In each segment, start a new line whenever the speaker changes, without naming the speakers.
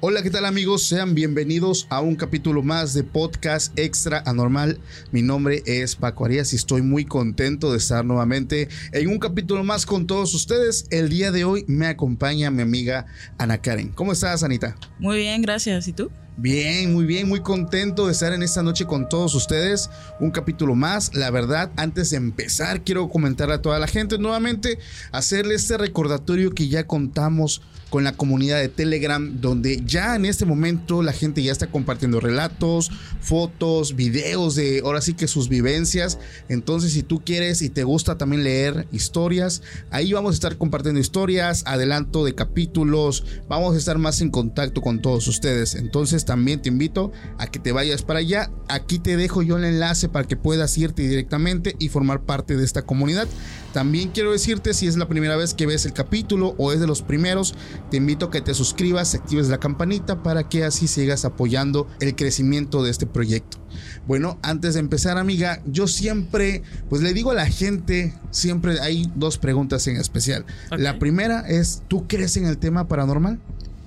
Hola, ¿qué tal amigos? Sean bienvenidos a un capítulo más de Podcast Extra Anormal. Mi nombre es Paco Arias y estoy muy contento de estar nuevamente en un capítulo más con todos ustedes. El día de hoy me acompaña mi amiga Ana Karen. ¿Cómo estás, Anita?
Muy bien, gracias. ¿Y tú?
Bien, muy bien, muy contento de estar en esta noche con todos ustedes. Un capítulo más. La verdad, antes de empezar, quiero comentar a toda la gente nuevamente, hacerle este recordatorio que ya contamos con la comunidad de Telegram, donde ya en este momento la gente ya está compartiendo relatos, fotos, videos de ahora sí que sus vivencias. Entonces, si tú quieres y te gusta también leer historias, ahí vamos a estar compartiendo historias, adelanto de capítulos, vamos a estar más en contacto con todos ustedes. Entonces, también te invito a que te vayas para allá. Aquí te dejo yo el enlace para que puedas irte directamente y formar parte de esta comunidad. También quiero decirte si es la primera vez que ves el capítulo o es de los primeros, te invito a que te suscribas, actives la campanita para que así sigas apoyando el crecimiento de este proyecto. Bueno, antes de empezar, amiga, yo siempre, pues le digo a la gente, siempre hay dos preguntas en especial. La primera es, ¿tú crees en el tema paranormal?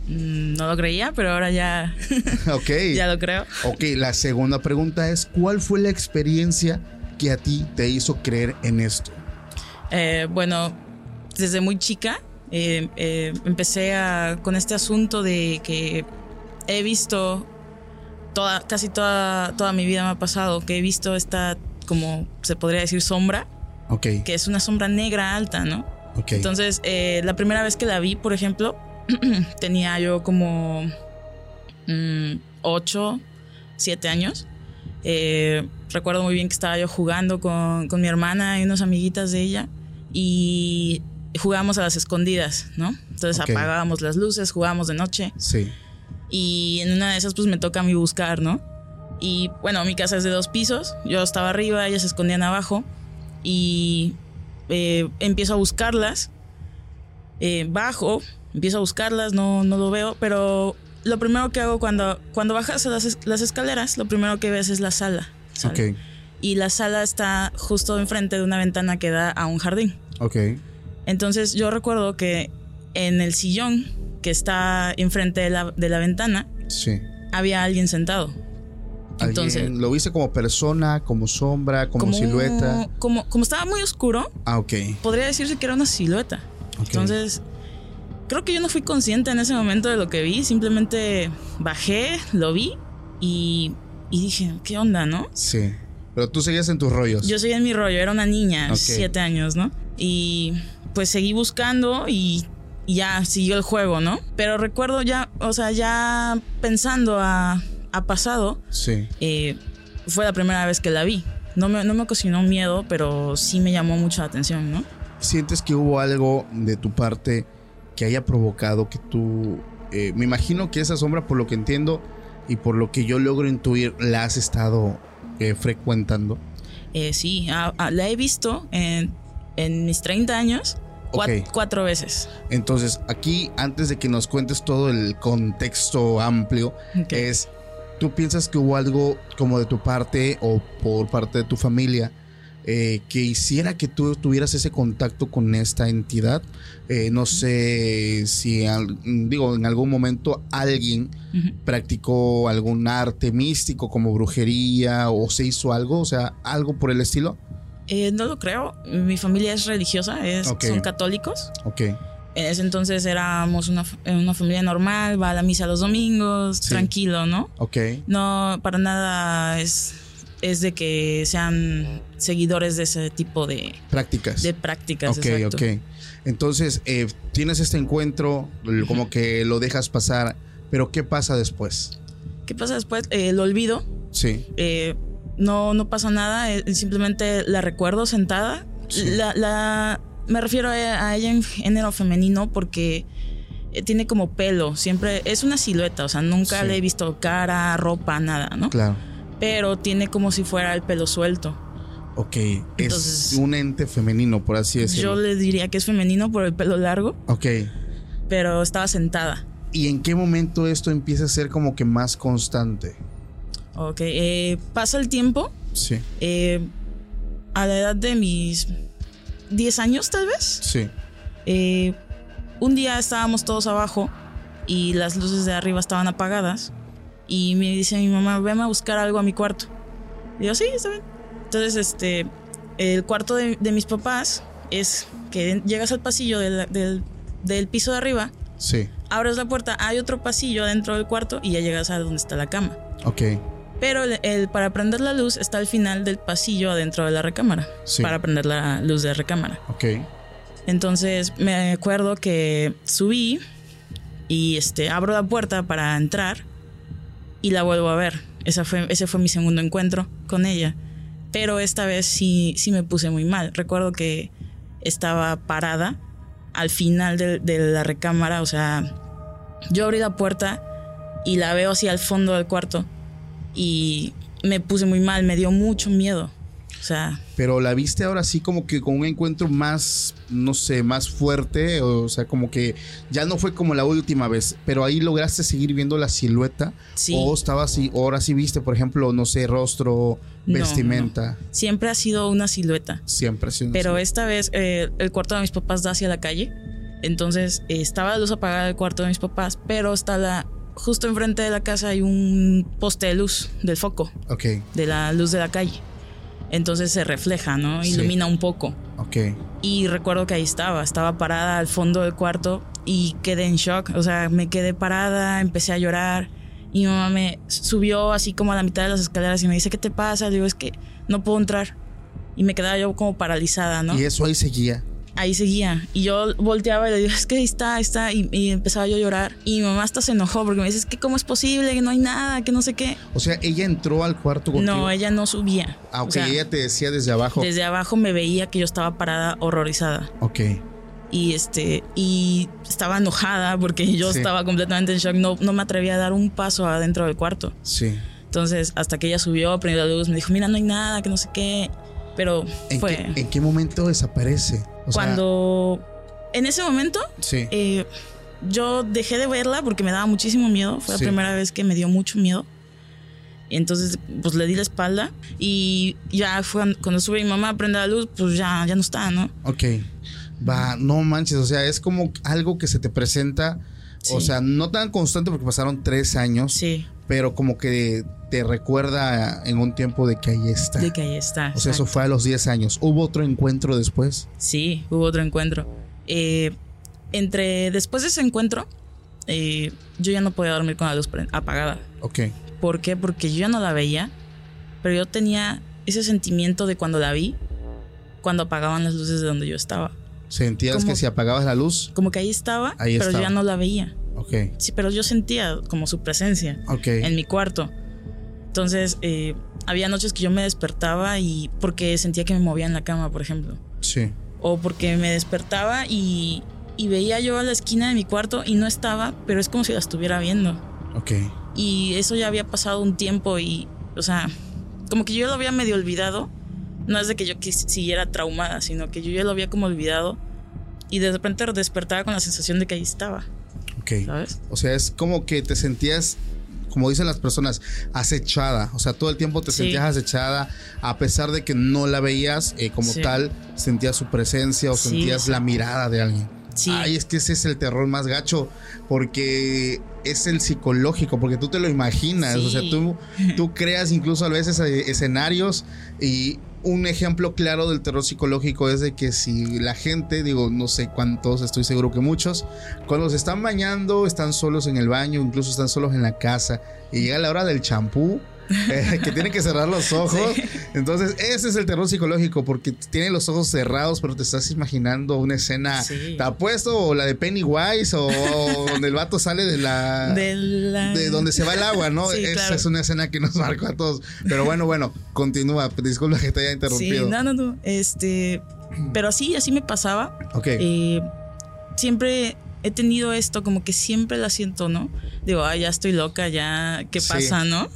Mm, No lo creía, pero ahora ya,
ok.
ya lo creo.
Ok, la segunda pregunta es, ¿cuál fue la experiencia que a ti te hizo creer en esto?
Eh, bueno, desde muy chica eh, eh, empecé a, con este asunto de que he visto toda, casi toda, toda mi vida me ha pasado, que he visto esta, como se podría decir, sombra,
Ok,
que es una sombra negra alta, ¿no?
ok.
Entonces, eh, la primera vez que la vi, por ejemplo, tenía yo como 8, 7 años. Eh, recuerdo muy bien que estaba yo jugando con, con mi hermana y unas amiguitas de ella y jugábamos a las escondidas, ¿no? Entonces apagábamos las luces, jugábamos de noche
sí,
y en una de esas pues me toca a mí buscar, ¿no? Y bueno, mi casa es de dos pisos, yo estaba arriba, ellas se escondían abajo y eh, empiezo a buscarlas, eh, bajo, empiezo a buscarlas, no, no lo veo, pero lo primero que hago cuando, cuando bajas las, las escaleras, lo primero que ves es la sala. ¿sale? Y la sala está justo enfrente de una ventana que da a un jardín.
ok.
Entonces yo recuerdo que en el sillón que está enfrente de la, de la ventana
Sí.
había alguien sentado. Entonces,
¿Alguien ¿Lo viste como persona, como sombra, como,
como
silueta?
Como, como estaba muy oscuro,
Ah, ok.
podría decirse que era una silueta.
Ok.
Entonces, creo que yo no fui consciente en ese momento de lo que vi. Simplemente bajé, lo vi y, y dije, ¿qué onda, no?
Sí. Pero tú seguías en tus rollos.
Yo seguía en mi rollo, era una niña, siete años, ¿no? Y pues seguí buscando y, y ya siguió el juego, ¿no? Pero recuerdo ya, o sea, ya pensando a, a pasado,
Sí.
eh, fue la primera vez que la vi. No me, no me ocasionó miedo, pero sí me llamó mucho la atención, ¿no?
¿Sientes que hubo algo de tu parte que haya provocado que tú... eh, me imagino que esa sombra, por lo que entiendo y por lo que yo logro intuir, la has estado eh, frecuentando.
Eh, sí, ah, ah, la he visto en, en mis 30 años cuatro veces.
Entonces, aquí, antes de que nos cuentes todo el contexto amplio,
Ok.
es, ¿tú piensas que hubo algo como de tu parte o por parte de tu familia eh, que hiciera que tú tuvieras ese contacto con esta entidad. Eh, no sé si, al- digo, en algún momento alguien practicó algún arte místico como brujería o se hizo algo, o sea, algo por el estilo.
Eh, no lo creo. Mi familia es religiosa, es, son católicos.
Ok,
En ese entonces éramos una, f- una familia normal, va a la misa los domingos,
Sí.
tranquilo, ¿no?
ok,
No, para nada es, es de que sean seguidores de ese tipo de,
prácticas.
de prácticas.
Ok,
exacto.
ok. Entonces, eh, tienes este encuentro, como que lo dejas pasar, pero ¿qué pasa después?
¿Qué pasa después? Eh, lo olvido.
Sí,
eh, no, no pasa nada, eh, simplemente la recuerdo sentada.
Sí.
La, la- me refiero a, ella en género femenino porque eh, tiene como pelo, siempre es una silueta, o sea, nunca
Sí.
le he visto cara, ropa, nada, ¿no?
claro.
Pero tiene como si fuera el pelo suelto.
Ok,
Entonces-
es un ente femenino, por así decirlo.
Yo le diría que es femenino por el pelo largo,
Ok,
pero estaba sentada.
¿y en qué momento esto empieza a ser como que más constante?
Ok, eh, pasa el tiempo,
Sí,
eh, a la edad de mis 10 años tal vez.
sí,
Eh, un día estábamos todos abajo y las luces de arriba estaban apagadas y me dice mi mamá, ven a buscar algo a mi cuarto. Y yo, sí, está bien. Entonces, este, el cuarto de, de mis papás es que llegas al pasillo del, del- del piso de arriba,
sí,
abres la puerta, hay otro pasillo dentro del cuarto y ya llegas a donde está la cama.
ok,
Pero el, el- para prender la luz está al final del pasillo adentro de la recámara.
Sí.
Para prender la luz de recámara.
ok,
Entonces me acuerdo que subí y este, abro la puerta para entrar y la vuelvo a ver. Esa fue, ese fue mi segundo encuentro con ella. Pero esta vez sí, sí me puse muy mal. Recuerdo que estaba parada al final de, de la recámara. O sea, yo abrí la puerta y la veo así al fondo del cuarto y me puse muy mal, me dio mucho miedo. O sea,
pero la viste ahora sí como que con un encuentro más, no sé, más fuerte, o sea, como que ya no fue como la última vez, pero ahí lograste seguir viendo la silueta,
sí.
o estaba así, o ahora sí viste, por ejemplo, no sé, rostro,
No,
vestimenta,
siempre ha sido una silueta.
siempre. sí,
Pero
sí.
esta vez eh, el cuarto de mis papás da hacia la calle. Entonces eh, estaba la luz apagada del cuarto de mis papás, pero está la. Justo enfrente de la casa hay un poste de luz del foco,
Ok,
de la luz de la calle. Entonces se refleja, ¿no?
Sí.
Ilumina un poco.
ok,
Y recuerdo que ahí estaba, estaba parada al fondo del cuarto y quedé en shock. O sea, me quedé parada, empecé a llorar. Y mi mamá me subió así como a la mitad de las escaleras y me dice, ¿qué te pasa? Le digo, es que no puedo entrar. Y me quedaba yo como paralizada, ¿no?
y eso ahí seguía.
Ahí seguía. Y yo volteaba y le digo, es que ahí está, ahí está. Y, y empezaba yo a llorar. Y mi mamá hasta se enojó porque me dice, es que cómo es posible, que no hay nada, que no sé qué.
O sea, ella entró al cuarto contigo.
No, ella no subía.
Ah, ok,
O sea,
ella te decía desde abajo.
desde abajo me veía que yo estaba parada horrorizada.
Ok,
Y este, y estaba enojada porque yo
Sí.
estaba completamente en shock. No, no me atrevía a dar un paso adentro del cuarto.
sí.
Entonces, hasta que ella subió, prendió la luz, me dijo, mira, no hay nada, que no sé qué. Pero
¿En,
fue
qué, ¿En qué momento desaparece? O sea,
cuando. En ese momento,
sí,
eh, yo dejé de verla porque me daba muchísimo miedo. Fue
Sí.
la primera vez que me dio mucho miedo. Y entonces, pues le di la espalda. Y ya fue cuando sube mi mamá a prender la luz, pues ya, ya no está, ¿no?
ok. Va, no manches, o sea, es como algo que se te presenta, o sea, no tan constante porque pasaron tres años,
Sí,
pero como que te recuerda en un tiempo de que ahí está.
de que ahí está.
o sea, eso
exacto.
fue a los 10 años. ¿Hubo otro encuentro después?
Sí, hubo otro encuentro. Eh, entre después de ese encuentro, eh, yo ya no podía dormir con la luz apagada.
Ok,
¿Por qué? Porque yo ya no la veía, pero yo tenía ese sentimiento de cuando la vi, cuando apagaban las luces de donde yo estaba.
sentías
Como-
que si apagabas la luz,
Como que ahí estaba,
Ahí
pero yo
estaba.
ya no la veía.
Ok,
Sí, pero yo sentía como su presencia
ok,
en mi cuarto. Entonces, eh, había noches que yo me despertaba y porque sentía que me movía en la cama, por ejemplo.
sí,
O porque me despertaba y, y veía yo a la esquina de mi cuarto y no estaba, pero es como si la estuviera viendo.
ok,
Y eso ya había pasado un tiempo y, o sea, como que yo lo había medio olvidado. No es de que yo siguiera traumada, sino que yo ya lo había como olvidado. Y de repente despertaba con la sensación de que ahí estaba,
ok.
¿sabes?
O sea, es como que te sentías como dicen las personas, acechada. O sea, todo el tiempo te
Sí.
sentías acechada, a pesar de que no la veías eh, como
Sí.
tal, sentías su presencia o
Sí,
sentías la mirada de alguien. Ay, es que ese es el terror más gacho, porque es el psicológico, porque tú te lo imaginas, o sea, tú, tú creas incluso a veces eh, escenarios y un ejemplo claro del terror psicológico es de que si la gente, digo, no sé cuántos, estoy seguro que muchos, cuando se están bañando, están solos en el baño, incluso están solos en la casa, y llega la hora del champú, eh, que tienen que cerrar los ojos. Entonces, ese es el terror psicológico, porque tienen los ojos cerrados, pero te estás imaginando una escena.
Sí.
¿Te ha puesto o la de Pennywise o, o donde el vato sale de la.
De la-
de donde se va el agua, ¿no?
Sí,
Esa
claro.
es una escena que nos marcó a todos. Pero bueno, bueno, continúa. Disculpa que te haya
Sí,
interrumpido.
no, no, no. Este. Pero así, así me pasaba.
Ok.
Eh, siempre he tenido esto, como que siempre la siento, ¿no? Digo, ay, ya estoy loca, ya, ¿qué
Sí.
pasa, no?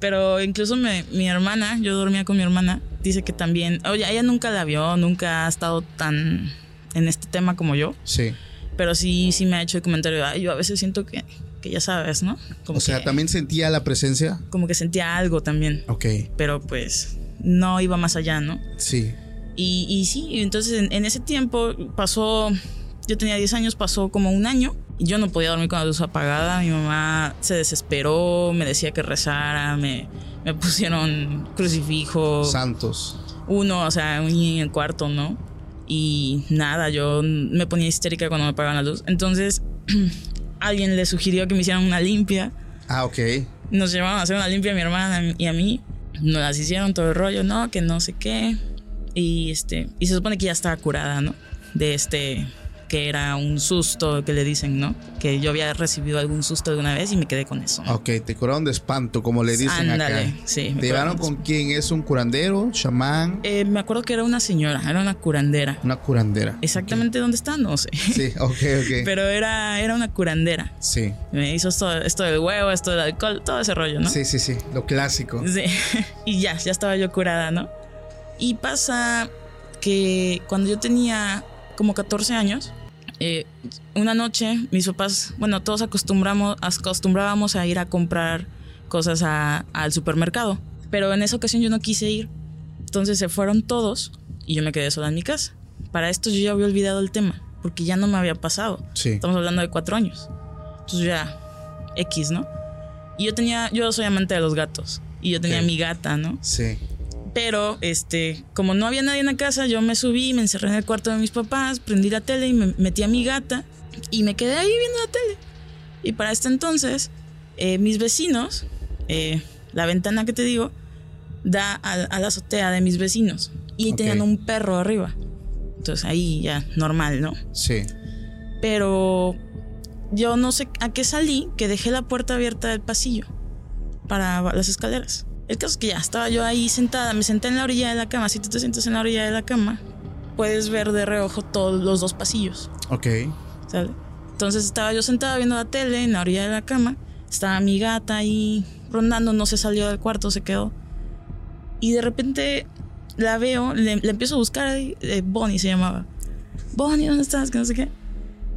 Pero incluso me- mi hermana, yo dormía con mi hermana, dice que también, oye, ella nunca la vio, nunca ha estado tan en este tema como yo,
sí.
pero sí, sí me ha hecho el comentario, ay, yo a veces siento que, que ya sabes, ¿no? Como
O sea,
que-
también sentía la presencia.
Como que sentía algo también,
Ok.
pero pues no iba más allá, ¿no?
Sí.
Y, y sí, entonces en, en ese tiempo pasó, yo tenía 10 años, pasó como un año yo no podía dormir con la luz apagada. Mi mamá se desesperó, me decía que rezara, me, me pusieron crucifijo,
Santos.
uno, o sea, un en el cuarto, ¿no? Y nada, yo me ponía histérica cuando me apagaban la luz. Entonces alguien le sugirió que me hicieran una limpia.
Ah, ok.
Nos llevaron a hacer una limpia a mi hermana y a mí. Nos las hicieron todo el rollo, ¿no? Que no sé qué. Y este. Y se supone que ya estaba curada, ¿no? De este. Que era un susto que le dicen, ¿no? Que yo había recibido algún susto alguna vez y me quedé con eso. ¿no?
Ok, te curaron de espanto, como le dicen
Ándale,
acá.
sí,
¿Te llevaron con quién? ¿Es un curandero? ¿Chamán?
Eh, me acuerdo que era una señora, era una curandera.
Una curandera.
Exactamente dónde está, no sé.
Sí, ok, ok.
Pero era, era una curandera.
sí.
Me hizo esto, esto del huevo, esto del alcohol, todo ese rollo, ¿no?
Sí, sí, sí. Lo clásico.
Sí. y ya, ya estaba yo curada, ¿no? Y pasa que cuando yo tenía como 14 años, eh, una noche mis papás, bueno, todos acostumbramos, acostumbrábamos a ir a comprar cosas a- al supermercado. Pero en esa ocasión yo no quise ir. Entonces se fueron todos y yo me quedé sola en mi casa. Para esto yo ya había olvidado el tema, porque ya no me había pasado.
Sí.
Estamos hablando de cuatro años. Entonces ya, X, ¿no? Y yo tenía, yo soy amante de los gatos. Y yo tenía mi gata, ¿no?
Sí.
Pero, este, como no había nadie en la casa, yo me subí, me encerré en el cuarto de mis papás, prendí la tele y me metí a mi gata y me quedé ahí viendo la tele. Y para este entonces, eh, mis vecinos, eh, la ventana que te digo, da a, a la azotea de mis vecinos. Y
Ok.
tenían un perro arriba. Entonces ahí ya, normal, ¿no?
Sí.
Pero yo no sé a qué salí que dejé la puerta abierta del pasillo para las escaleras. El caso es que ya estaba yo ahí sentada, me senté en la orilla de la cama. Si tú te sientas en la orilla de la cama, puedes ver de reojo todos los dos pasillos,
Ok.
¿sale? Entonces estaba yo sentada viendo la tele en la orilla de la cama. Estaba mi gata ahí rondando, no se salió del cuarto, se quedó. Y de repente la veo, le, le empiezo a buscar, eh, Bonnie se llamaba. Bonnie, ¿dónde estás? Que no sé qué.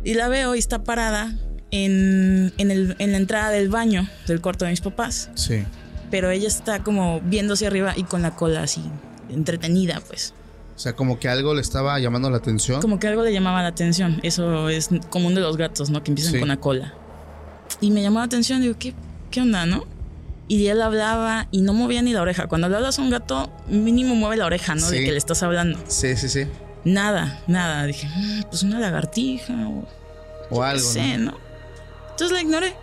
Y la veo y está parada en, en, el- en la entrada del baño del cuarto de mis papás.
Sí.
Pero ella está como viendo hacia arriba y con la cola así, entretenida, pues.
O sea, como que algo le estaba llamando la atención.
Como que algo le llamaba la atención. Eso es común de los gatos, ¿no? Que empiezan
Sí.
con la cola. Y me llamó la atención, digo, ¿qué, qué onda, no? Y él hablaba y no movía ni la oreja. Cuando le hablas a un gato, mínimo mueve la oreja, ¿no? De que le estás hablando.
Sí, sí, sí.
Nada, nada. Dije, "Mm, pues una lagartija o
O algo.
no sé,
¿no?
¿no? Entonces la ignoré.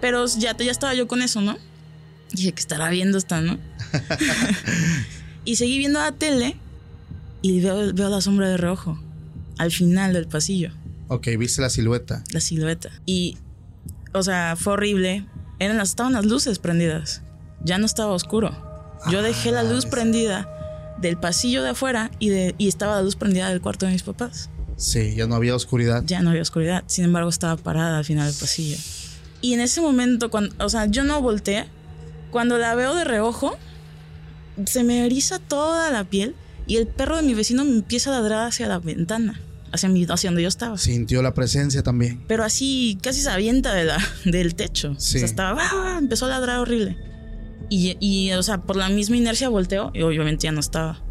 Pero ya, ya estaba yo con eso, ¿no? Dije que estará viendo esta, ¿no? y seguí viendo la tele y veo, veo la sombra de reojo al final del pasillo,
Ok, viste la silueta.
la silueta. Y, o sea, fue horrible. Eran las, estaban las luces prendidas. Ya no estaba oscuro. Yo dejé la luz prendida del pasillo de afuera y, de, y estaba la luz prendida del cuarto de mis papás.
Sí, ya no había oscuridad.
Ya no había oscuridad. Sin embargo, estaba parada al final del pasillo. Y en ese momento, cuando, o sea, yo no volteé. Cuando la veo de reojo, se me eriza toda la piel y el perro de mi vecino me empieza a ladrar hacia la ventana, hacia, mi, hacia donde yo estaba.
Sintió la presencia también.
Pero así, casi se avienta de la, del techo.
Sí.
O sea, estaba, ¡ah! empezó a ladrar horrible. Y, y, o sea, por la misma inercia volteó y obviamente ya no estaba.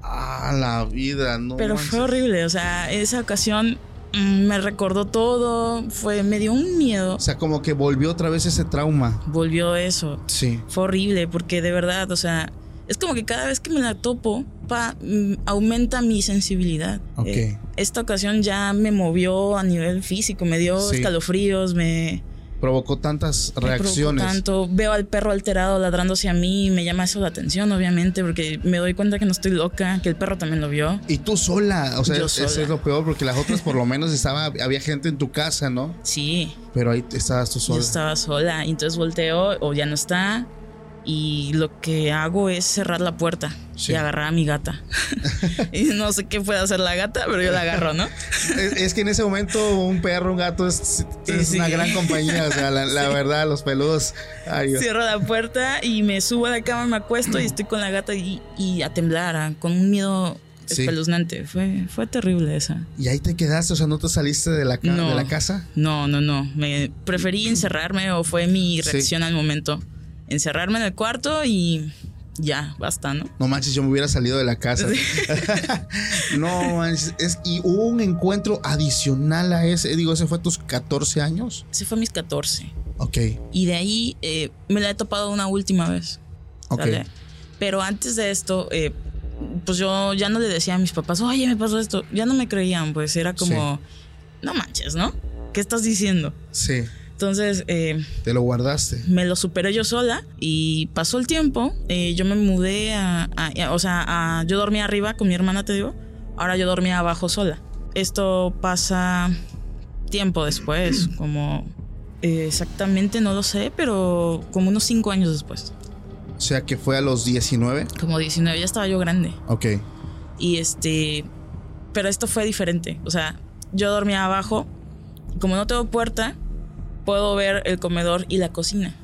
Ah, la vida, no.
Pero
manches.
fue horrible, o sea, esa ocasión me recordó todo, fue, me dio un miedo.
O sea, como que volvió otra vez ese trauma.
Volvió eso.
Sí.
Fue horrible porque de verdad, o sea, es como que cada vez que me la topo, pa, mm, aumenta mi sensibilidad.
Ok.
Eh, esta ocasión ya me movió a nivel físico, me dio
Sí.
escalofríos, me,
Provocó tantas
provocó
reacciones.
tanto. Veo al perro alterado ladrando hacia mí y me llama eso la atención, obviamente, porque me doy cuenta que no estoy loca, que el perro también lo vio.
Y tú sola, o sea,
Yo
eso
sola.
es lo peor, porque las otras por lo menos estaba, había gente en tu casa, ¿no?
Sí,
Pero ahí estabas tú
yo
sola.
estaba sola, y entonces volteo o ya no está. Y lo que hago es cerrar la puerta
Sí.
y agarrar a mi gata. y no sé qué puede hacer la gata, pero yo la agarro, ¿no?
Es, es que en ese momento un perro, un gato es, es
Sí.
una gran compañía, o sea, la, la verdad, los peludos. Ay.
Cierro la puerta y me subo a la cama, me acuesto y estoy con la gata y, y a temblar, con un miedo espeluznante. Fue, fue terrible esa.
Y ahí te quedaste, o sea, no te saliste de la,
No.
de la casa.
No, no, no. Me preferí encerrarme o fue mi reacción al momento. Encerrarme en el cuarto y ya, basta, ¿no?
No manches, yo me hubiera salido de la casa. no manches, es, y hubo un encuentro adicional a ese. Digo, ese fue a tus 14 años.
Ese fue a mis 14.
Ok,
Y de ahí eh, me la he topado una última vez.
ok.
¿sale? Pero antes de esto, eh, pues yo ya no le decía a mis papás, oye, me pasó esto. Ya no me creían, pues era como, no manches, ¿no? ¿Qué estás diciendo?
Sí,
Entonces, eh,
te lo guardaste.
me lo superé yo sola y pasó el tiempo. eh, yo me mudé a, a- a- o sea, a- yo dormía arriba con mi hermana, te digo. Ahora yo dormía abajo sola. Esto pasa tiempo después, como eh, exactamente no lo sé, pero como unos cinco años después.
O sea, que fue a los 19.
Como 19, ya estaba yo grande.
Ok,
Y este, pero esto fue diferente. O sea, yo dormía abajo. Como no tengo puerta, puedo ver el comedor y la cocina.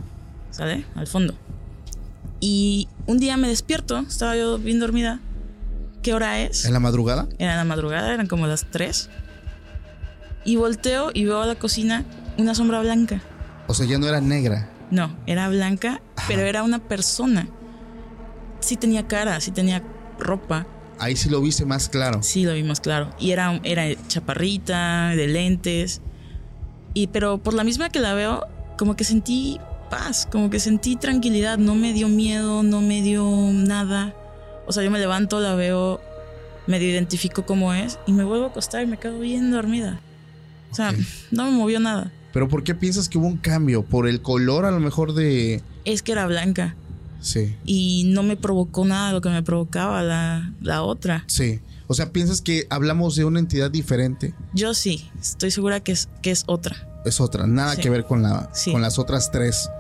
¿Sale? Al fondo. Y un día me despierto, estaba yo bien dormida. ¿Qué hora es?
en la madrugada.
Era la madrugada, eran como las 3. Y volteo y veo a la cocina una sombra blanca.
O sea, ya no era negra.
No, era blanca, pero era una persona. Sí tenía cara, sí tenía ropa.
Ahí sí lo viste más claro.
Sí, lo vimos claro. Y era, era chaparrita, de lentes. Y, pero por la misma que la veo, como que sentí paz, como que sentí tranquilidad. No me dio miedo, no me dio nada. O sea, yo me levanto, la veo, medio identifico cómo es y me vuelvo a acostar y me quedo bien dormida. O sea, no me movió nada.
Pero ¿por qué piensas que hubo un cambio? ¿Por el color a lo mejor de...
Es que era blanca
Sí,
y no me provocó nada lo que me provocaba la, la otra.
sí. O sea, piensas que hablamos de una entidad diferente.
Yo sí, estoy segura que es, que es otra.
Es otra, nada
Sí.
que ver con, la,
Sí.
con las otras tres.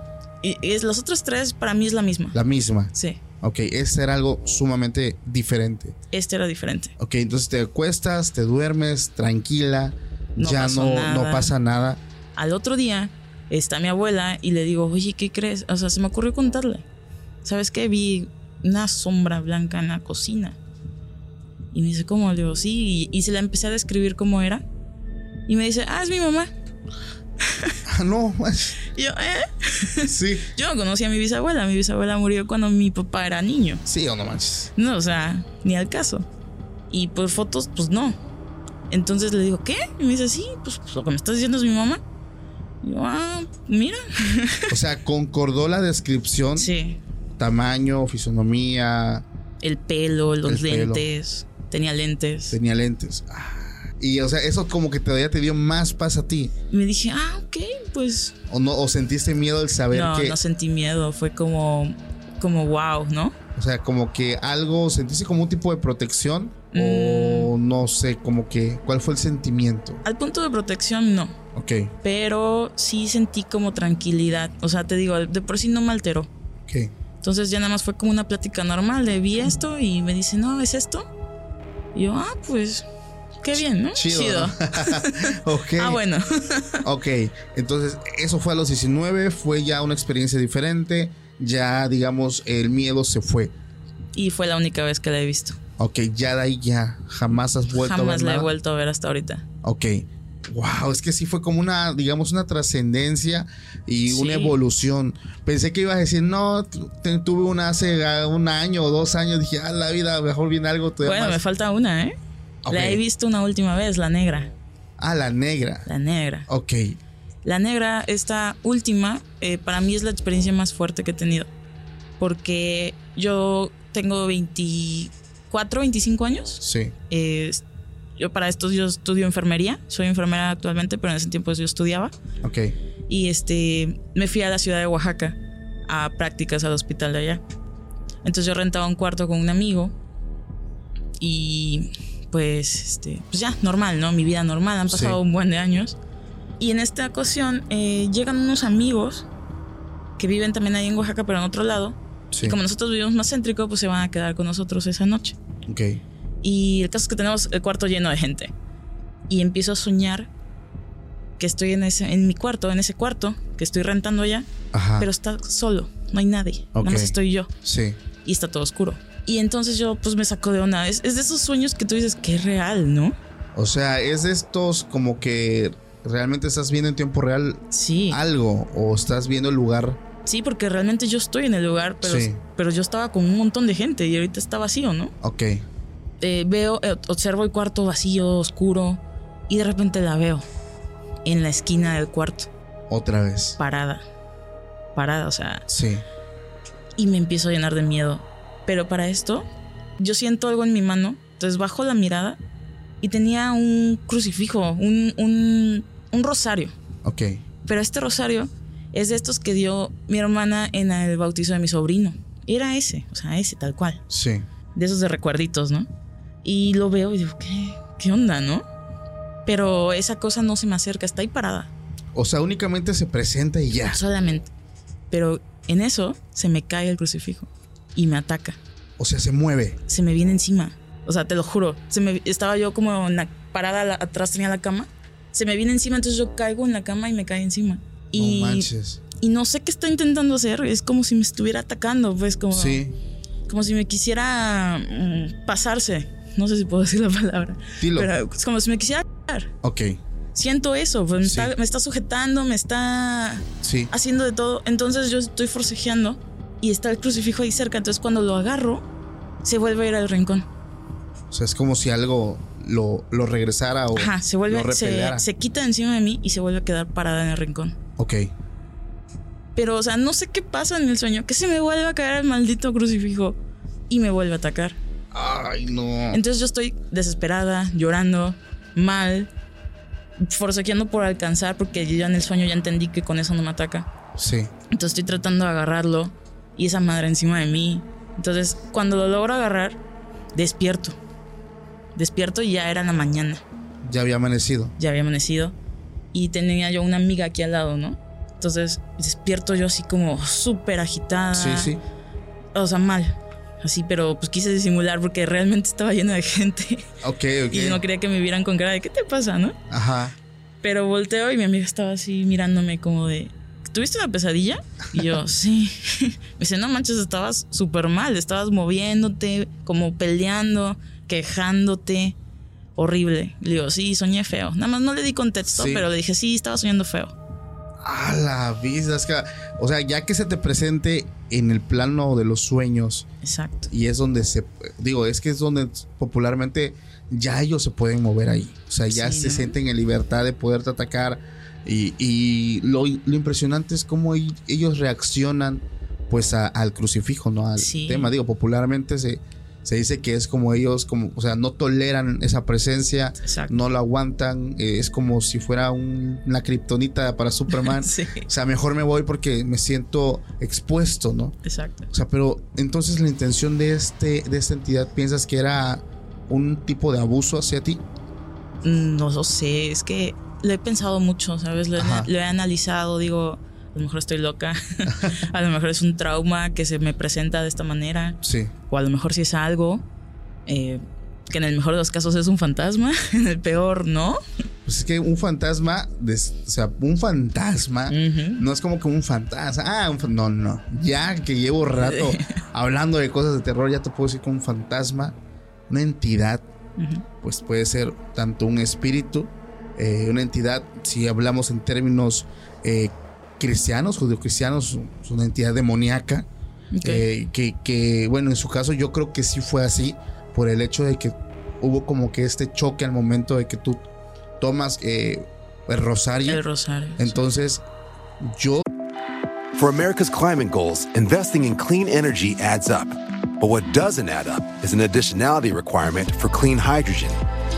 Y, es, los otros tres para mí es la misma.
La misma.
Sí,
Ok, este era algo sumamente diferente.
este era diferente.
Ok, entonces te acuestas, te duermes tranquila,
No
ya no,
nada.
no pasa nada.
Al otro día está mi abuela y le digo, oye, ¿qué crees? O sea, se me ocurrió contarle. ¿Sabes qué? Vi una sombra blanca en la cocina. Y me dice, ¿cómo? Le digo, sí. Y, y se la empecé a describir cómo era. Y me dice, ah, es mi mamá.
Ah, no,
Y yo, ¿eh?
sí,
Yo no conocía a mi bisabuela. Mi bisabuela murió cuando mi papá era niño.
sí o no manches.
No, o sea, ni al caso. Y pues fotos, pues no. Entonces le digo, ¿qué? Y me dice, sí, pues, pues, lo que me estás diciendo es mi mamá. Y yo, ah, mira.
O sea, concordó la descripción,
Sí.
tamaño, fisonomía,
El pelo, los
El pelo.
Tenía lentes.
tenía lentes. Ah, Y o sea, eso como que todavía te dio más paz a ti.
Y me dije, ah, ok, pues.
O no, o sentiste miedo al saber
No,
que,
no sentí miedo. Fue como, como wow, ¿no?
o sea, como que algo, sentiste como un tipo de protección.
Mm.
O no sé, como que, ¿cuál fue el sentimiento?
Al punto de protección, no.
Ok,
Pero sí sentí como tranquilidad. O sea, te digo, de por sí no me alteró.
ok.
Entonces ya nada más fue como una plática normal de vi esto y me dice, no, ¿es esto? Y yo, ah, pues, qué bien, ¿no?
Chido. ¿no? ok.
Ah, bueno.
Ok, entonces eso fue a los 19, fue ya una experiencia diferente, ya digamos el miedo se fue.
y fue la única vez que la he visto.
Ok, ya de ahí ya jamás has vuelto a ver
Jamás la he vuelto a ver hasta ahorita.
Ok. Wow, es que sí fue como una, digamos, una trascendencia y una evolución. Pensé que ibas a decir, no, tuve una hace ah, un año o dos años. Dije, ah, la vida, mejor viene algo todavía
Bueno, me falta una, ¿eh? La he visto una última vez, la negra.
Ah, la negra.
La negra.
Ok.
La negra, esta última, eh, para mí es la experiencia más fuerte que he tenido. Porque yo tengo 24, 25 años.
Sí.
Eh, yo para esto yo estudio enfermería. Soy enfermera actualmente, pero en ese tiempo yo estudiaba.
Ok.
Y este, me fui a la ciudad de Oaxaca a prácticas al hospital de allá. Entonces yo rentaba un cuarto con un amigo. Y pues, este, pues ya, normal, ¿no? Mi vida normal. Han pasado
Sí.
un buen de años. Y en esta ocasión eh, llegan unos amigos que viven también ahí en Oaxaca, pero en otro lado.
Sí.
Y como nosotros vivimos más céntrico, pues se van a quedar con nosotros esa noche.
Ok.
Y el caso es que tenemos el cuarto lleno de gente. Y empiezo a soñar que estoy en, ese, en mi cuarto, en ese cuarto que estoy rentando allá,
Ajá.
pero está solo, no hay nadie.
Ok.
Nada más estoy yo
Sí.
y está todo oscuro. Y entonces yo pues me saco de onda. Es, es de esos sueños que tú dices que es real, ¿no?
O sea, es de estos como que realmente estás viendo en tiempo real
Sí.
algo o estás viendo el lugar.
Sí, porque realmente yo estoy en el lugar, pero,
Sí.
pero yo estaba con un montón de gente y ahorita está vacío, ¿no?
Ok.
Eh, veo, eh, observo el cuarto vacío, oscuro, y de repente la veo en la esquina del cuarto,
Otra vez.
parada. Parada, o sea,
Sí.
y me empiezo a llenar de miedo. Pero para esto, yo siento algo en mi mano, entonces bajo la mirada y tenía un crucifijo, un, un, un rosario.
Ok.
Pero este rosario es de estos que dio mi hermana en el bautizo de mi sobrino. Era ese, o sea, ese tal cual.
Sí.
de esos de recuerditos, ¿no? Y lo veo y digo, ¿qué, qué onda, no? Pero esa cosa no se me acerca, está ahí parada,
O sea, únicamente se presenta y ya.
solamente. Pero en eso se me cae el crucifijo y me ataca,
O sea, se mueve.
se me viene encima. O sea, te lo juro, se me, estaba yo como en la- parada la- atrás, tenía la cama, se me viene encima, entonces yo caigo en la cama y me cae encima. Y,
No manches.
y no sé qué está intentando hacer, es como si me estuviera atacando, pues como...
Sí.
como si me quisiera mm, pasarse. No sé si puedo decir la palabra.
Dilo.
Pero es como si me quisiera.
Ok.
Siento eso, pues me,
Sí.
está, me está sujetando, me está
Sí.
haciendo de todo. Entonces yo estoy forcejeando y está el crucifijo ahí cerca. Entonces cuando lo agarro, se vuelve a ir al rincón.
O sea, es como si algo lo, lo regresara o
Ajá, se
lo
vuelve,
repeleara.
se, se quita encima de mí y se vuelve a quedar parada en el rincón.
Ok.
Pero, o sea, no sé qué pasa en el sueño, que se me vuelve a caer el maldito crucifijo y me vuelve a atacar.
Ay, no.
Entonces yo estoy desesperada, llorando, mal, forcejeando por alcanzar, porque yo ya en el sueño ya entendí que con eso no me ataca.
Sí.
Entonces estoy tratando de agarrarlo y esa madre encima de mí. Entonces cuando lo logro agarrar, despierto. Despierto y ya era la mañana,
Ya había amanecido.
ya había amanecido y tenía yo una amiga aquí al lado, ¿no? Entonces despierto yo así como súper agitada.
Sí, sí.
O sea, mal. Así, pero pues quise disimular porque realmente estaba lleno de gente.
Ok, ok.
Y no quería que me vieran con cara de ¿qué te pasa, no?
Ajá.
Pero volteo y mi amiga estaba así mirándome como de ¿Tuviste una pesadilla? Y yo, sí. Me dice, no manches, estabas súper mal, estabas moviéndote, como peleando, quejándote. Horrible. Le digo, sí, soñé feo. Nada más no le di contexto,
Sí.
pero le dije, sí, estaba soñando feo.
A la vista. Es que, o sea, ya que se te presente en el plano de los sueños
Exacto.
y es donde se. Digo, es que es donde popularmente ya ellos se pueden mover ahí. O sea, ya
Sí,
se
¿no?
sienten en libertad de poderte atacar. Y, y lo, lo impresionante es cómo ellos reaccionan pues a- al crucifijo, ¿no? Al
Sí.
tema. Digo, popularmente se, se dice que es como ellos, como, o sea, no toleran esa presencia,
Exacto.
no lo aguantan. eh, es como si fuera un- una kriptonita para Superman.
Sí,
O sea, mejor me voy porque me siento expuesto, ¿no?
exacto.
O sea, pero entonces la intención de este de esta entidad piensas que era un tipo de abuso hacia ti?
No lo sé, es que lo he pensado mucho, ¿sabes? Lo, he-
Ajá.
lo he analizado, digo, a lo mejor estoy loca, a lo mejor es un trauma que se me presenta de esta manera,
Sí.
o a lo mejor si es algo eh, que en el mejor de los casos es un fantasma, en el peor no.
Pues es que un fantasma, de- o sea, un fantasma no es como que un fantasma. Ah, un no, no. Ya que llevo rato hablando de cosas de terror, ya te puedo decir que un fantasma una entidad, pues puede ser tanto un espíritu, eh, una entidad, si hablamos en términos eh, cristianos, judio-cristianos, es una entidad demoníaca,
Ok.
eh, que, que, bueno, en su caso yo creo que sí fue así, por el hecho de que hubo como que este choque al momento de que tú tomas eh, el rosario.
El rosario. sí.
Entonces, yo
For America's climate goals, investing in clean energy adds up. But what doesn't add up is an additionality requirement for clean hydrogen.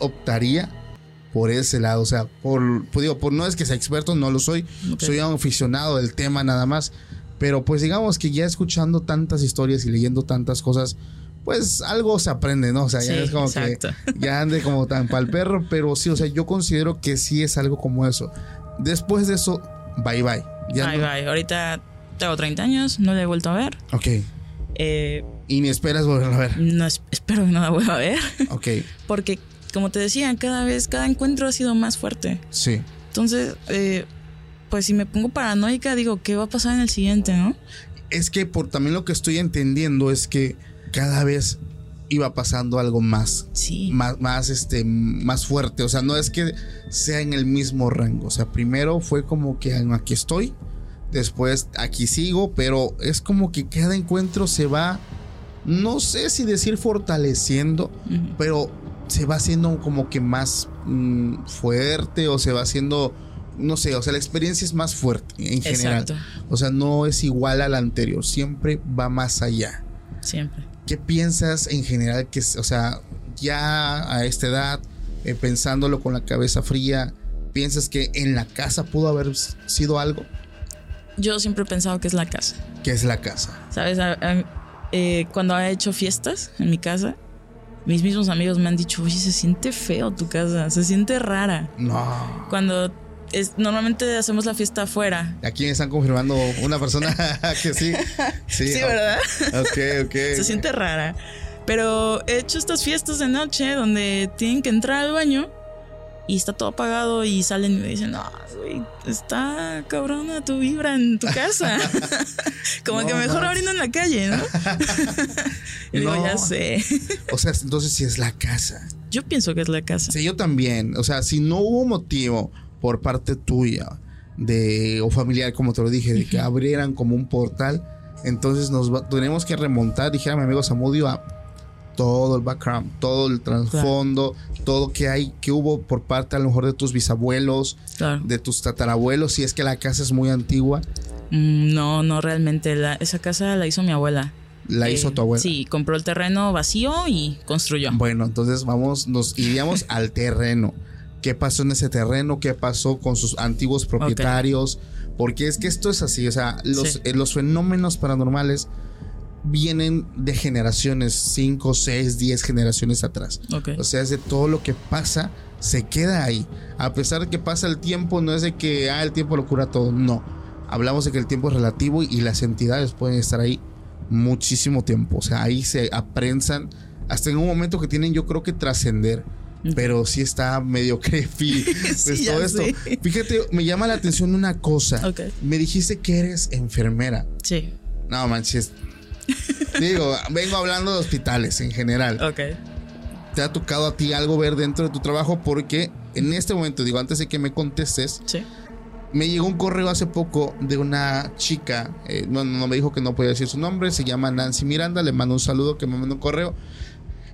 Optaría por ese lado. O sea, por, pues digo, por no es que sea experto, no lo soy. Soy un aficionado del tema nada más. Pero pues digamos que ya escuchando tantas historias y leyendo tantas cosas, pues algo se aprende, ¿no? O sea, ya es como
exacto.
que ya ande como tan pa'l perro, pero sí, o sea, yo considero que sí es algo como eso. Después de eso, bye bye. Ya
Bye,
no-
bye. Ahorita tengo 30 años, no la he vuelto a ver.
Ok.
Eh,
Y ni esperas volverlo a ver.
no es- espero que no la vuelva a ver.
Ok,
Porque, como te decía, cada vez, cada encuentro ha sido más fuerte.
sí.
Entonces, eh, pues si me pongo paranoica, digo, ¿qué va a pasar en el siguiente, no?
Es que por también lo que estoy entendiendo es que cada vez iba pasando algo más.
Sí.
Más, más, este, más fuerte. O sea, no es que sea en el mismo rango. O sea, primero fue como que "Ah, aquí estoy. Después aquí sigo. Pero es como que cada encuentro se va. No sé si decir fortaleciendo. Pero se va haciendo como que más mm, fuerte. O se va haciendo. No sé, o sea, la experiencia es más fuerte en general.
Exacto.
O sea, no es igual a la anterior, siempre va más allá.
Siempre.
¿Qué piensas en general que, o sea, ya a esta edad, eh, pensándolo con la cabeza fría, piensas que en la casa pudo haber sido algo?
Yo siempre he pensado que es la casa.
¿Qué es la casa?
¿Sabes? A- a- eh, cuando he hecho fiestas en mi casa, mis mismos amigos me han dicho, oye, se siente feo tu casa, se siente rara.
No.
Cuando es, normalmente hacemos la fiesta afuera.
Aquí me están confirmando una persona que sí. Sí,
Sí,
ah,
¿verdad?
Ok, ok.
Se siente rara. Pero he hecho estas fiestas de noche donde tienen que entrar al baño y está todo apagado y salen y me dicen, no, güey, está cabrona tu vibra en tu casa. Como
No
que mejor abriendo en la calle, ¿no? y digo,
No.
ya sé.
O sea, entonces sí es la casa.
Yo pienso que es la casa.
Sí, yo también. O sea, si no hubo motivo por parte tuya de o familiar, como te lo dije, de que abrieran como un portal, entonces nos va- tenemos que remontar, dijera mi amigo Samudio, a todo el background, todo el trasfondo, todo que hay, que hubo por parte a lo mejor de tus bisabuelos,
Claro.
de tus tatarabuelos, si es que la casa es muy antigua,
Mm, no, no realmente. La- esa casa la hizo mi abuela.
la
Eh,
hizo tu abuela.
Sí, compró el terreno vacío y construyó.
Bueno, entonces vamos, nos iríamos al terreno. ¿Qué pasó en ese terreno? ¿Qué pasó con sus antiguos propietarios? Porque es que esto es así, o sea, los,
Sí.
eh, los fenómenos paranormales vienen de generaciones, 5, 6, 10 generaciones atrás. O sea, es de todo lo que pasa, se queda ahí. A pesar de que pasa el tiempo, no es de que ah, el tiempo lo cura todo, no. Hablamos de que el tiempo es relativo y las entidades pueden estar ahí muchísimo tiempo. O sea, ahí se aprensan hasta en un momento que tienen, yo creo que trascender. Pero sí está medio creepy pues,
Sí,
todo esto.
sé.
Fíjate, me llama la atención una cosa.
Ok.
Me dijiste que eres enfermera.
Sí.
No manches. Digo, vengo hablando de hospitales en general.
Ok.
¿Te ha tocado a ti algo ver dentro de tu trabajo? Porque en este momento, digo, antes de que me contestes,
Sí.
me llegó un correo hace poco de una chica, eh, no, no me dijo que no podía decir su nombre, se llama Nancy Miranda, le mando un saludo que me mandó un correo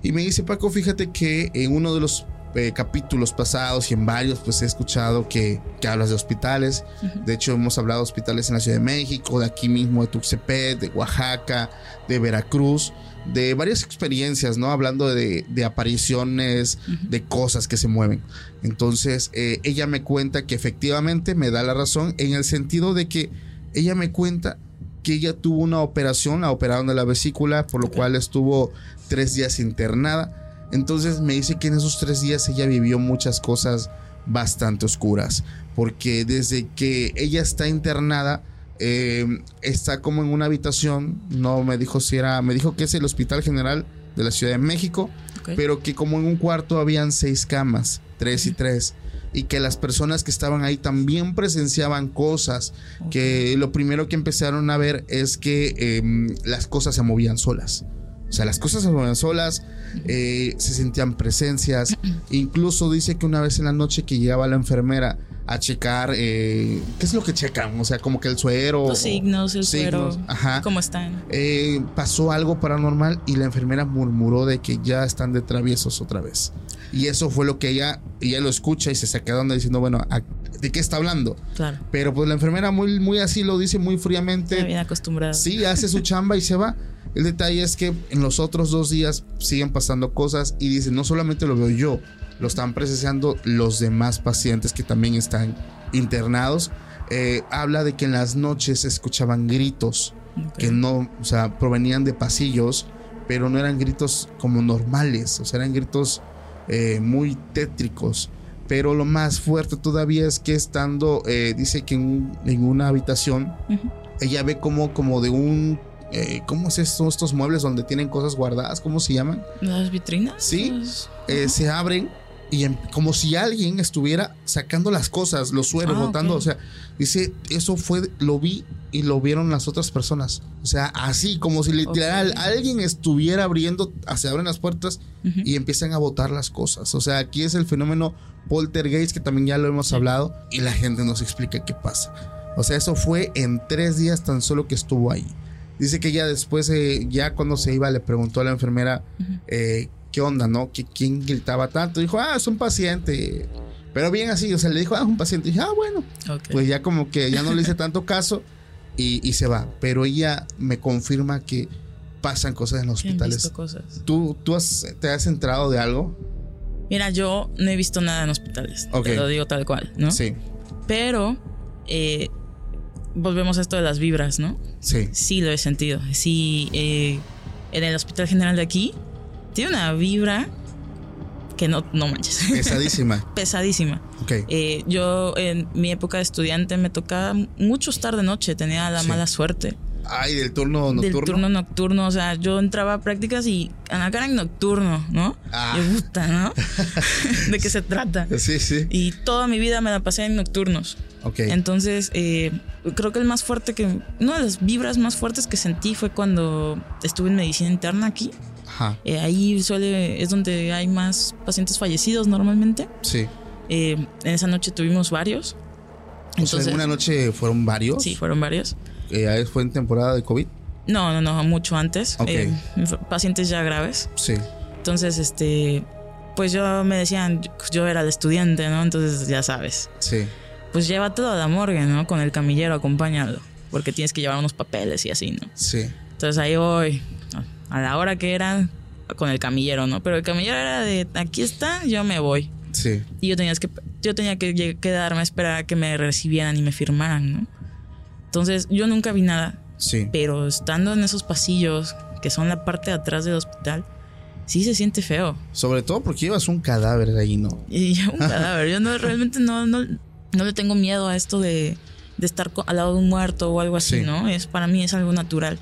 y me dice, Paco, fíjate que en uno de los eh, capítulos pasados y en varios, pues he escuchado que, que hablas de hospitales. De hecho, hemos hablado de hospitales en la Ciudad de México, de aquí mismo, de Tuxtepec, de Oaxaca, de Veracruz, de varias experiencias, ¿no? Hablando de, de apariciones, de cosas que se mueven. Entonces, eh, ella me cuenta que efectivamente me da la razón en el sentido de que ella me cuenta que ella tuvo una operación, la operaron de la vesícula, por lo cual estuvo tres días internada. Entonces me dice que en esos tres días ella vivió muchas cosas bastante oscuras, porque desde que ella está internada, eh, está como en una habitación, no me dijo si era, me dijo que es el Hospital General de la Ciudad de México, pero que como en un cuarto habían seis camas, tres y tres, y que las personas que estaban ahí también presenciaban cosas, que lo primero que empezaron a ver es que eh, las cosas se movían solas. O sea, las cosas se movían solas, eh, se sentían presencias. Incluso dice que una vez en la noche que llegaba la enfermera a checar, eh, ¿qué es lo que checan? O sea, como que el suero.
Los signos, el
signos,
suero,
ajá.
cómo están.
Eh, pasó algo paranormal y la enfermera murmuró de que ya están de traviesos otra vez. Y eso fue lo que ella, ella lo escucha y se saca de onda diciendo, bueno, ¿a- ¿de qué está hablando?
Claro.
Pero pues la enfermera muy, muy así lo dice muy fríamente.
Ya bien acostumbrada.
Sí, hace su chamba y se va. El detalle es que en los otros dos días siguen pasando cosas y dice, no solamente lo veo yo, lo están presenciando los demás pacientes que también están internados. Eh, habla de que en las noches se escuchaban gritos que no, o sea, provenían de pasillos, pero no eran gritos como normales, o sea, eran gritos eh, muy tétricos. Pero lo más fuerte todavía es que estando, eh, dice que en, en una habitación, ella ve como, como de un, eh, ¿cómo es esto? Estos muebles donde tienen cosas guardadas, ¿cómo se llaman?
Las vitrinas.
Sí. Eh, se abren y em- como si alguien estuviera sacando las cosas, los sueros,
Ah,
botando, o sea, dice, eso fue, lo vi y lo vieron las otras personas. O sea, así, como si literal alguien estuviera abriendo, se abren las puertas y empiezan a botar las cosas. O sea, aquí es el fenómeno poltergeist que también ya lo hemos hablado y la gente nos explica qué pasa. O sea, eso fue en tres días tan solo que estuvo ahí. Dice que ya después, eh, ya cuando se iba, le preguntó a la enfermera eh, qué onda, ¿no? ¿Que ¿Quién gritaba tanto? Dijo, ah, es un paciente. Pero bien así, o sea, le dijo, ah, es un paciente. Y dije, ah, bueno, pues ya como que ya no le hice tanto caso y, y se va. Pero ella me confirma que pasan cosas en los hospitales.
visto cosas.
¿Tú, tú has- te has enterado de algo?
Mira, yo no he visto nada en hospitales. Te lo digo tal cual, ¿no?
Sí,
Pero eh, volvemos a esto de las vibras, ¿no?
Sí.
Sí lo he sentido. Sí, eh, en el Hospital General de aquí tiene una vibra que no, no manches.
Pesadísima.
Pesadísima.
Ok.
Eh, yo en mi época de estudiante me tocaba mucho estar de noche, tenía la
Sí.
mala suerte.
Ay, del turno
Del
nocturno.
turno nocturno, o sea, yo entraba a prácticas y Ana Karen nocturno, ¿no?
Ah.
Me gusta, ¿no? ¿De qué se trata?
Sí, sí.
Y toda mi vida me la pasé en nocturnos.
Ok.
Entonces, eh, creo que el más fuerte que. Una de las vibras más fuertes que sentí fue cuando estuve en medicina interna aquí.
Ajá.
Eh, ahí suele. Es donde hay más pacientes fallecidos normalmente.
Sí.
Eh, en esa noche tuvimos varios.
o sea, en una noche fueron varios.
Sí, fueron varios.
Eh, fue en temporada de COVID.
No, no, no, mucho antes.
Ok.
Eh, pacientes ya graves.
Sí.
Entonces, este. Pues yo me decían, yo era el estudiante, ¿no? Entonces, ya sabes.
Sí.
Pues llévatelo a la morgue, ¿no? Con el camillero acompañado. Porque tienes que llevar unos papeles y así, ¿no?
Sí.
Entonces ahí voy, a la hora que era, con el camillero, ¿no? Pero el camillero era de, aquí está, yo me voy.
Sí.
Y yo, tenías que, yo tenía que quedarme a esperar a que me recibieran y me firmaran, ¿no? Entonces yo nunca vi nada,
Sí.
pero estando en esos pasillos, que son la parte de atrás del hospital, sí se siente feo.
Sobre todo porque llevas un cadáver ahí, ¿no?
Y un cadáver, yo no, realmente no, no, no le tengo miedo a esto de, de estar al lado de un muerto o algo así,
Sí.
¿no? Es, para mí es algo natural.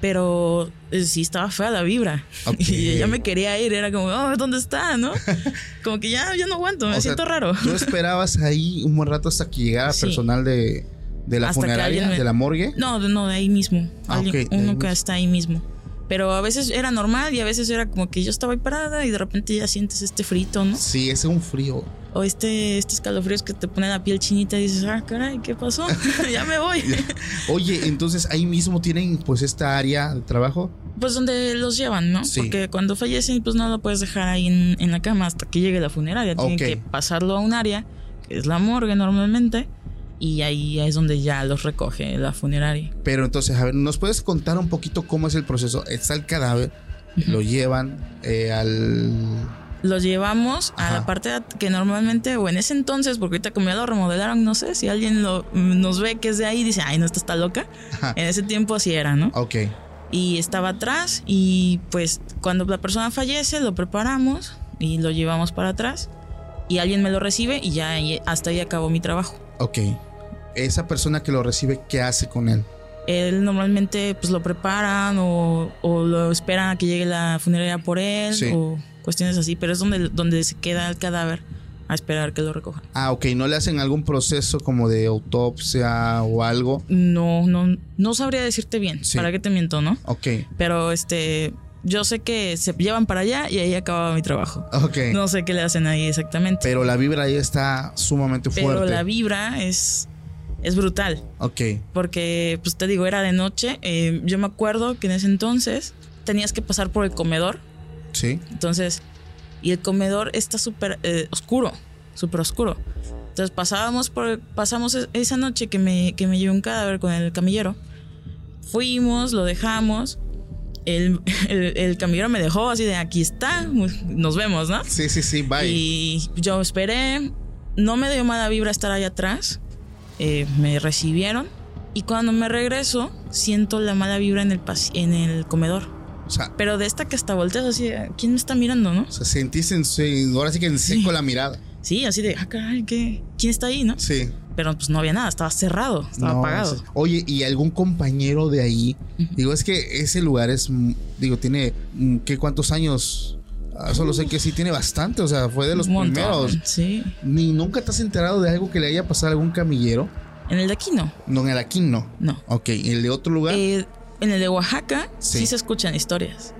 Pero eh, sí estaba fea la vibra. Y ya me quería ir, era como, oh, ¿dónde está? ¿No? Como que ya, ya no aguanto, me
O sea,
siento raro.
Tú esperabas ahí un buen rato hasta que llegara
Sí.
personal de, de la
Hasta
funeraria,
me-
de la morgue.
No, de- no, de ahí mismo.
Ah,
Alguien-
ahí
uno
mismo.
que está ahí mismo. Pero a veces era normal y a veces era como que yo estaba ahí parada y de repente ya sientes este frito, ¿no?
Sí, ese es un frío.
O este, este escalofríos que te pone la piel chinita y dices, ah, caray, ¿qué pasó? ya me voy.
Oye, entonces ahí mismo tienen pues esta área de trabajo.
Pues donde los llevan, ¿no?
Sí.
Porque cuando fallecen, pues no lo puedes dejar ahí en, en la cama hasta que llegue la funeraria. Tienen
Ok.
que pasarlo a un área, que es la morgue normalmente, y ahí es donde ya los recoge la funeraria.
Pero entonces, a ver, ¿nos puedes contar un poquito cómo es el proceso? Está el cadáver, lo llevan eh, al...
Los llevamos a
Ajá.
la parte que normalmente, o en ese entonces, porque ahorita como ya lo remodelaron, no sé, si alguien lo, nos ve que es de ahí y dice, ay, no, esta está loca.
Ajá.
En ese tiempo así era, ¿no?
Ok,
y estaba atrás y pues cuando la persona fallece lo preparamos y lo llevamos para atrás y alguien me lo recibe y ya hasta ahí acabó mi trabajo.
ok. Esa persona que lo recibe, ¿qué hace con él?
Él normalmente pues lo preparan o, o lo esperan a que llegue la funeraria por él
Sí.
o cuestiones así, pero es donde, donde se queda el cadáver a esperar que lo recojan.
Ah, ok, ¿no le hacen algún proceso como de autopsia o algo?
No, no, no sabría decirte bien,
Sí.
para qué te miento, ¿no?
Ok,
Pero este, yo sé que se llevan para allá y ahí acababa mi trabajo.
ok.
No sé qué le hacen ahí exactamente.
Pero la vibra ahí está sumamente
pero
fuerte.
la vibra es, es brutal.
Ok,
Porque, pues te digo, era de noche. Eh, yo me acuerdo que en ese entonces tenías que pasar por el comedor.
sí,
Entonces, y el comedor está súper eh, oscuro, súper oscuro. Entonces pasábamos por, pasamos es- esa noche que me, que me llevé un cadáver con el camillero. Fuimos, lo dejamos. El, el, el camillero me dejó así de aquí está, nos vemos, ¿no?
sí, sí, sí, bye.
Y yo esperé. No me dio mala vibra estar allá atrás. Eh, me recibieron. Y cuando me regreso, siento la mala vibra en el, pas- en el comedor.
O sea,
Pero de esta que hasta volteas así, ¿quién me está mirando, no?
o sea, sentiste en, ahora sí que en seco
Sí.
la mirada.
Sí, así de, ah, caray, ¿qué? ¿quién está ahí, no?
Sí.
Pero pues no había nada, estaba cerrado, estaba
No,
apagado.
Oye, ¿y algún compañero de ahí? Digo, es que ese lugar es, digo, tiene, mm, ¿qué cuántos años? Ah, solo sé que sí tiene bastante, o sea, fue de los
montón,
primeros.
Sí.
Ni nunca te has enterado de algo que le haya pasado a algún camillero.
En el de aquí no,
No, en el aquí no.
no.
Ok, ¿y el de otro lugar?
Eh, en el de Oaxaca sí.
Sí.
se escuchan historias.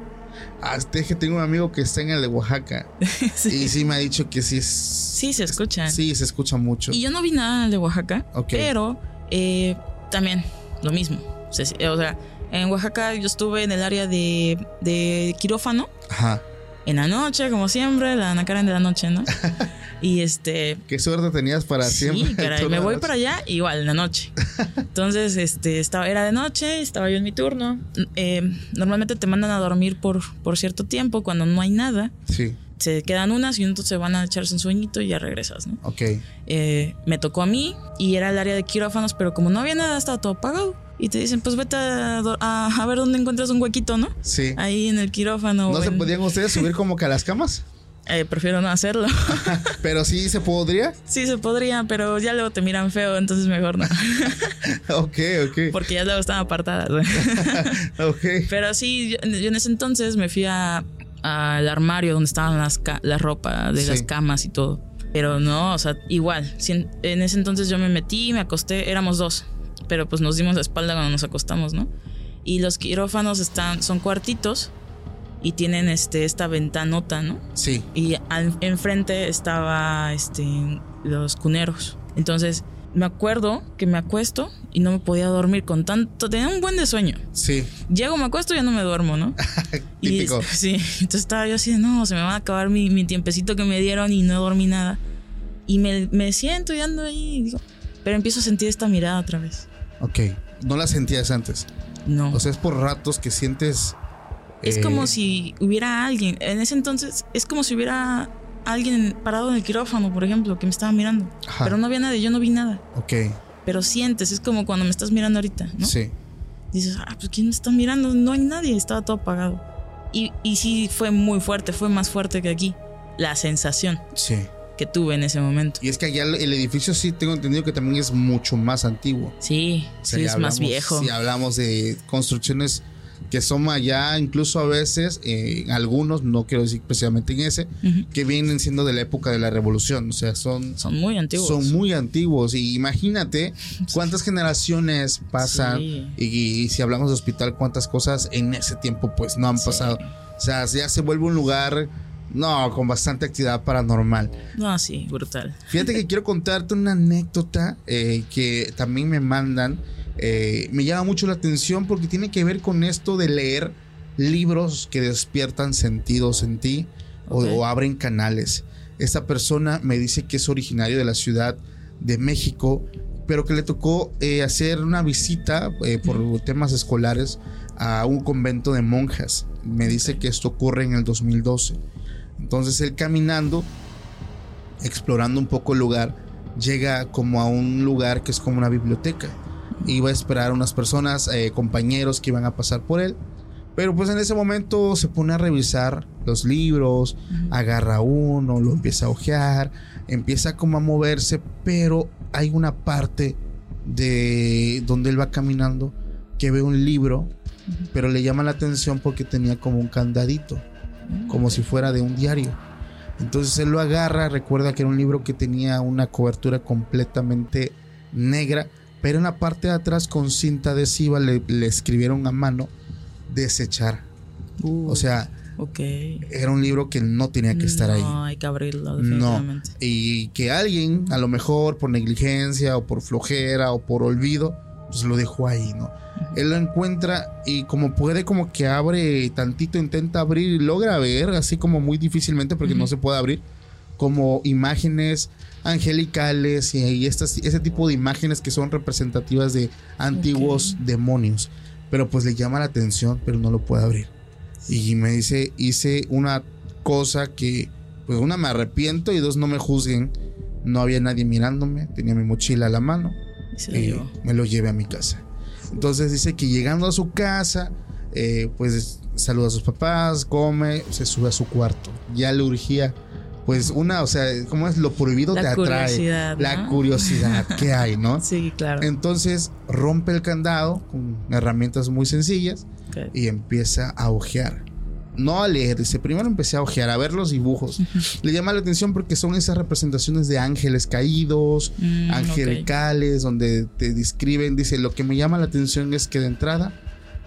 Ah, es que tengo un amigo que está en el de Oaxaca.
sí.
Y sí me ha dicho que sí es.
Sí, se escuchan.
Sí, se escucha mucho.
Y yo no vi nada en el de Oaxaca,
Ok.
pero eh, también lo mismo. O sea, sí, o sea, en Oaxaca yo estuve en el área de, de quirófano,
Ajá.
En la noche, como siempre, la Ana Karen de la noche, ¿no? y este...
Qué suerte tenías para siempre.
Sí, caray,
Tú
me voy para allá igual en la noche. Entonces, este, estaba, era de noche, estaba yo en mi turno. Eh, normalmente te mandan a dormir por, por cierto tiempo cuando no hay nada.
Sí,
Se quedan unas y entonces se van a echarse un sueñito y ya regresas, ¿no?
ok.
Eh, me tocó a mí y era el área de quirófanos, pero como no había nada, estaba todo apagado. Y te dicen, pues vete a, a- a ver dónde encuentras un huequito, ¿no?
Sí.
Ahí en el quirófano.
¿No se
en-
podían ustedes subir como que a las camas?
Eh, prefiero no hacerlo.
Pero sí se podría.
sí se podría, pero ya luego te miran feo, entonces mejor no.
ok, ok.
Porque ya luego están apartadas.
Ok.
pero sí, yo, yo en ese entonces me fui a- al armario donde estaban las ca- la ropa de
Sí.
las camas y todo. Pero no, o sea, igual. si en, en ese entonces yo me metí, me acosté, éramos dos. Pero pues nos dimos la espalda cuando nos acostamos, ¿no? Y los quirófanos están, son cuartitos y tienen este, esta ventanota, ¿no?
Sí.
Y al- enfrente estaba este, los cuneros. Entonces me acuerdo que me acuesto y no me podía dormir con tanto. Tenía un buen de sueño.
Sí.
Llego, me acuesto y ya no me duermo, ¿no? Y,
Típico.
sí, entonces estaba yo así de, no, se me va a acabar mi, mi tiempecito que me dieron y no dormí nada. Y me, me siento y ando ahí, y digo, pero empiezo a sentir esta mirada otra vez.
Ok. No la sentías antes.
No.
O sea, es por ratos que sientes.
es
eh,
como si hubiera alguien, en ese entonces, es como si hubiera alguien parado en el quirófano, por ejemplo, que me estaba mirando.
Ajá.
Pero no había nadie, yo no vi nada.
Ok.
Pero sientes, es como cuando me estás mirando ahorita, ¿no?
Sí.
dices, ah, pues ¿quién me está mirando? No hay nadie, estaba todo apagado. Y, y sí fue muy fuerte, fue más fuerte que aquí. La sensación
Sí.
Que tuve en ese momento.
Y es que allá el edificio sí tengo entendido que también es mucho más antiguo.
Sí,
O sea,
sí, es más
hablamos-
viejo.
Si hablamos de construcciones que son allá, incluso a veces, eh, algunos, no quiero decir precisamente en ese,
Ujú.
que vienen siendo de la época de la revolución. O sea, son,
Son muy antiguos.
son muy antiguos. Y imagínate cuántas generaciones pasan.
Sí.
Y, y si hablamos de hospital, cuántas cosas en ese tiempo pues no han
Sí.
pasado. O sea, ya se vuelve un lugar, no, con bastante actividad paranormal.
No, sí, brutal.
Fíjate que quiero contarte una anécdota eh, que también me mandan. Eh, me llama mucho la atención porque tiene que ver con esto de leer libros que despiertan sentidos en ti o- abren canales. Esta persona me dice que es originario de la ciudad de México, pero que le tocó eh, hacer una visita eh, por temas escolares a un convento de monjas. Me dice que esto ocurre en el 2012. Entonces él caminando, explorando un poco el lugar, llega como a un lugar que es como una biblioteca. Iba a esperar a unas personas, eh, compañeros que iban a pasar por él. Pero pues en ese momento se pone a revisar los libros, agarra uno, lo empieza a ojear, empieza como a moverse, pero hay una parte de donde él va caminando que ve un libro, pero le llama la atención porque tenía como un candadito, como si fuera de un diario. Entonces él lo agarra, recuerda que era un libro que tenía una cobertura completamente negra, pero en la parte de atrás con cinta adhesiva le, le escribieron a mano desechar.
Uh,
O sea,
ok.
era un libro que no tenía que estar ahí.
No, hay que abrirlo,
No. Y que alguien, a lo mejor por negligencia o por flojera o por olvido, pues lo dejó ahí, ¿no? Él lo encuentra y como puede, como que abre tantito, intenta abrir y logra ver, así como muy difícilmente porque no se puede abrir, como imágenes angelicales y, y estas, ese tipo de imágenes que son representativas de antiguos demonios. Pero pues le llama la atención, pero no lo puede abrir. Y me dice, hice una cosa que, pues una me arrepiento y dos no me juzguen. No había nadie mirándome, tenía mi mochila a la mano
se lo
me lo llevé a mi casa. Entonces dice que llegando a su casa, eh, pues saluda a sus papás, come, se sube a su cuarto. Ya le urgía, pues una, o sea, ¿cómo es? Lo prohibido
La
te atrae.
curiosidad,
La curiosidad que hay, ¿no?
Sí, claro.
Entonces rompe el candado con herramientas muy sencillas y empieza a ojear. No a leer, dice, primero empecé a ojear, a ver los dibujos. Le llama la atención porque son esas representaciones de ángeles caídos,
Mm,
angelicales, donde te describen, dice, lo que me llama la atención es que de entrada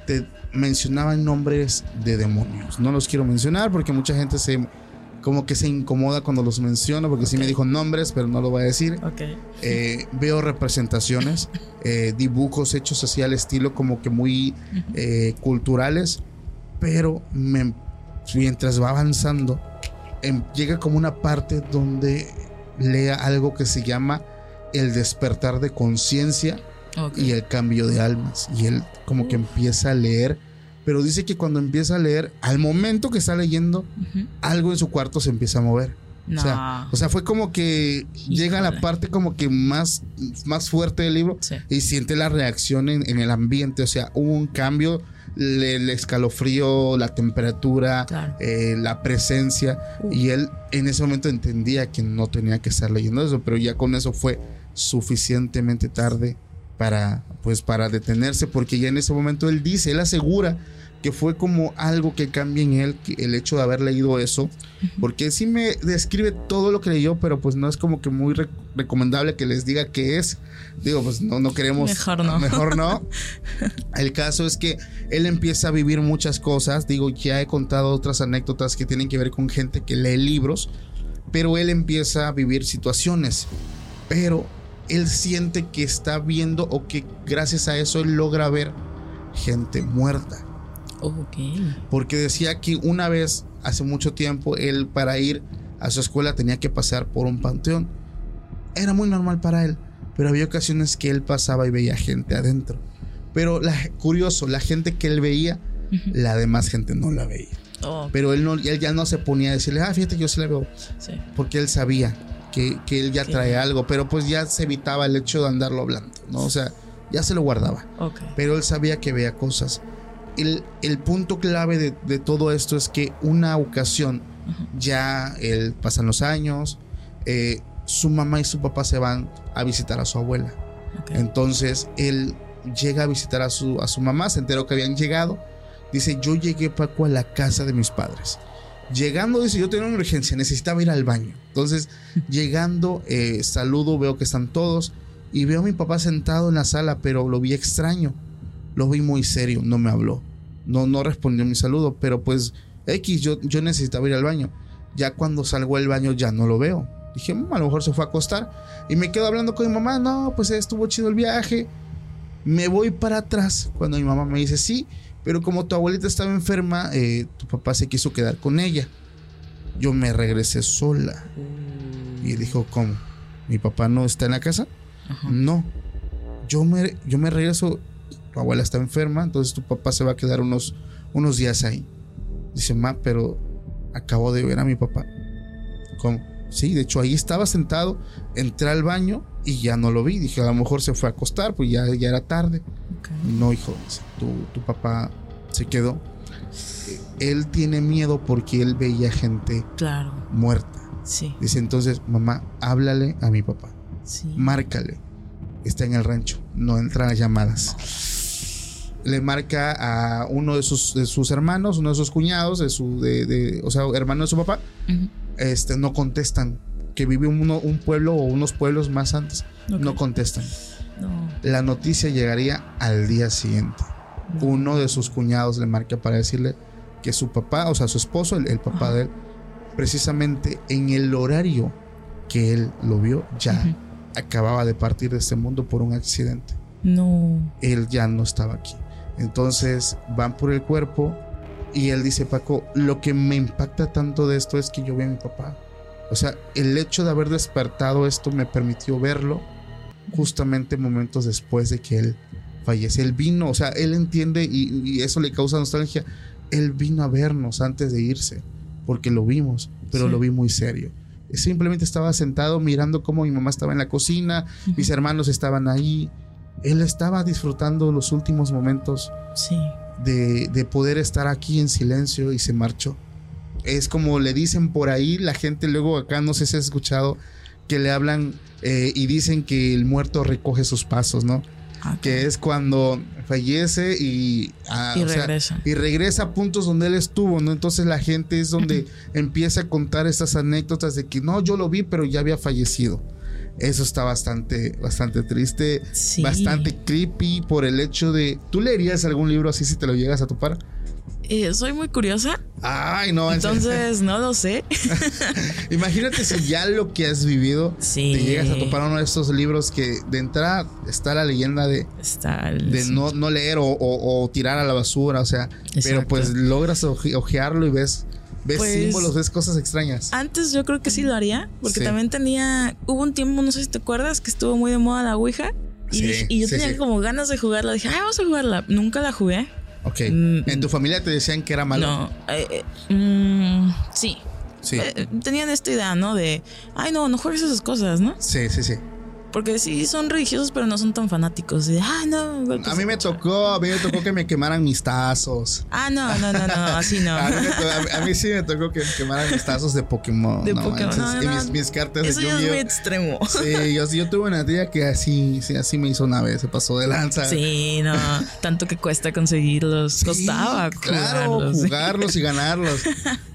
te mencionaban nombres de demonios. No los quiero mencionar porque mucha gente se como que se incomoda cuando los menciono porque sí me dijo nombres, pero no lo voy a decir.
Ok.
Eh, veo representaciones, eh, dibujos hechos así al estilo como que muy eh, culturales, pero me- mientras va avanzando, em- llega como una parte donde lea algo que se llama el despertar de conciencia y el cambio de almas. Y él como que empieza a leer, pero dice que cuando empieza a leer, al momento que está leyendo, algo en su cuarto se empieza a mover.
No.
O sea, o sea, fue como que llega a la parte como que más, más fuerte del libro
Sí.
y siente la reacción en, en el ambiente. O sea, hubo un cambio, le escalofrío, la temperatura,
Claro.
eh, la presencia. Y él en ese momento entendía que no tenía que estar leyendo eso, pero ya con eso fue suficientemente tarde para, pues, para detenerse, porque ya en ese momento él dice, él asegura que fue como algo que cambia en él, el hecho de haber leído eso, porque sí me describe todo lo que leyó, pero pues no es como que muy re- recomendable que les diga qué es. Digo, pues no, no queremos...
Mejor no.
Mejor no. El caso es que él empieza a vivir muchas cosas, digo, ya he contado otras anécdotas que tienen que ver con gente que lee libros, pero él empieza a vivir situaciones, pero él siente que está viendo o que gracias a eso él logra ver gente muerta. Porque decía que una vez, hace mucho tiempo, él para ir a su escuela tenía que pasar por un panteón. Era muy normal para él, pero había ocasiones que él pasaba y veía gente adentro. Pero la, curioso, la gente que él veía, la demás gente no la veía.
Oh,
Pero él, no, él ya no se ponía a decirle, ah, fíjate que yo sí la veo,
sí.
porque él sabía que, que él ya
Ok.
trae algo, pero pues ya se evitaba el hecho de andarlo hablando, ¿no? O sea, ya se lo guardaba pero él sabía que veía cosas. El, el punto clave de, de todo esto es que una ocasión, ya él, pasan los años, eh, su mamá y su papá se van a visitar a su abuela. Entonces él llega a visitar a su, a su mamá, se enteró que habían llegado. Dice, yo llegué Paco a la casa de mis padres. Llegando, dice, yo tenía una urgencia, necesitaba ir al baño. Entonces, llegando, eh, saludo, veo que están todos y veo a mi papá sentado en la sala, pero lo vi extraño. Lo vi muy serio, no me habló. No, no respondió mi saludo, pero pues X, yo, yo necesitaba ir al baño. Ya cuando salgo del baño ya no lo veo. Dije, "Mm, a lo mejor se fue a acostar. Y me quedo hablando con mi mamá, no, pues estuvo chido el viaje. Me voy para atrás cuando mi mamá me dice, sí, Pero como tu abuelita estaba enferma, eh, tu papá se quiso quedar con ella. Yo me regresé sola. Y dijo, ¿cómo? ¿Mi papá no está en la casa? No. Yo me, yo me regreso, tu abuela está enferma, entonces tu papá se va a quedar unos, unos días ahí. Dice, ma, pero acabo de ver a mi papá. ¿Cómo? Sí, de hecho ahí estaba sentado, entré al baño y ya no lo vi. Dije, a lo mejor se fue a acostar, pues ya, ya era tarde. No, hijo, tu, tu papá se quedó. Él tiene miedo porque él veía gente
Claro.
muerta.
Sí.
Dice entonces, mamá, háblale a mi papá.
Sí.
Márcale. Está en el rancho. No entran las llamadas. Le marca a uno de sus, de sus hermanos, uno de sus cuñados, de su, de, de- o sea, hermano de su papá. Este, no contestan. Que vive uno, un pueblo o unos pueblos más antes. No contestan.
No.
La noticia llegaría al día siguiente. Uno de sus cuñados le marca para decirle que su papá, o sea, su esposo, el, el papá
Ajá.
de él, precisamente en el horario que él lo vio, ya acababa de partir de este mundo por un accidente.
No.
Él ya no estaba aquí. Entonces van por el cuerpo y él dice, Paco, lo que me impacta tanto de esto es que yo vi a mi papá. O sea, el hecho de haber despertado esto me permitió verlo justamente momentos después de que él fallece. Él vino, o sea, él entiende y, y eso le causa nostalgia. Él vino a vernos antes de irse, porque lo vimos, pero
Sí.
lo vi muy serio. Simplemente estaba sentado mirando cómo mi mamá estaba en la cocina, mis hermanos estaban ahí. Él estaba disfrutando los últimos momentos
Sí.
de, de poder estar aquí en silencio y se marchó. Es como le dicen por ahí, la gente luego acá, no sé si has escuchado, que le hablan eh, y dicen que el muerto recoge sus pasos, ¿no?
Ah,
Que es cuando fallece y, ah,
Y
o sea,
regresa.
y regresa a puntos donde él estuvo, ¿no? Entonces la gente es donde empieza a contar estas anécdotas de que no, yo lo vi, pero ya había fallecido. Eso está bastante, bastante triste,
Sí.
bastante creepy por el hecho de. ¿Tú leerías algún libro así si te lo llegas a topar?
Eh, soy muy curiosa,
Ay, no.
entonces no lo sé.
Imagínate si ya lo que has vivido
Sí.
te llegas a topar uno de estos libros que de entrada está la leyenda de,
Está
no, no leer o, o- o tirar a la basura, o sea, pero pues logras oje- ojearlo y ves, ves
Pues-
símbolos, ves cosas extrañas.
Antes yo creo que sí lo haría, porque
Sí.
también tenía, hubo un tiempo, no sé si te acuerdas, que estuvo muy de moda la Ouija. Y,
Sí,
dije- y yo
sí,
tenía como ganas de jugarla. Dije, ay, vamos a jugarla. Nunca la jugué.
Ok.
Mm,
¿En tu familia te decían que era malo?
No. eh, eh, mm, sí.
Sí.
Eh, tenían esta idea, ¿no? De, ay, no, no juegues esas cosas, ¿no?
Sí, sí, sí.
Porque sí son religiosos, pero no son tan fanáticos. De, ay, no.
A mí
de
me
cuchara".
tocó, a mí me tocó que me quemaran mis tazos.
Ah, no, no, no, no, así no.
A mí, a mí- mí sí me tocó que me quemaran mis tazos de Pokémon.
De
no
Pokémon. No,
y mis, mis cartas
Eso
de
ya es muy
Yu-Gi-Oh.
extremo.
Sí, yo, yo tuve una tía que así, sí, así me hizo una vez, se pasó de lanza.
Sí, no. Tanto que cuesta conseguirlos.
Sí,
Costaba
claro,
jugarlos.
jugarlos y ganarlos.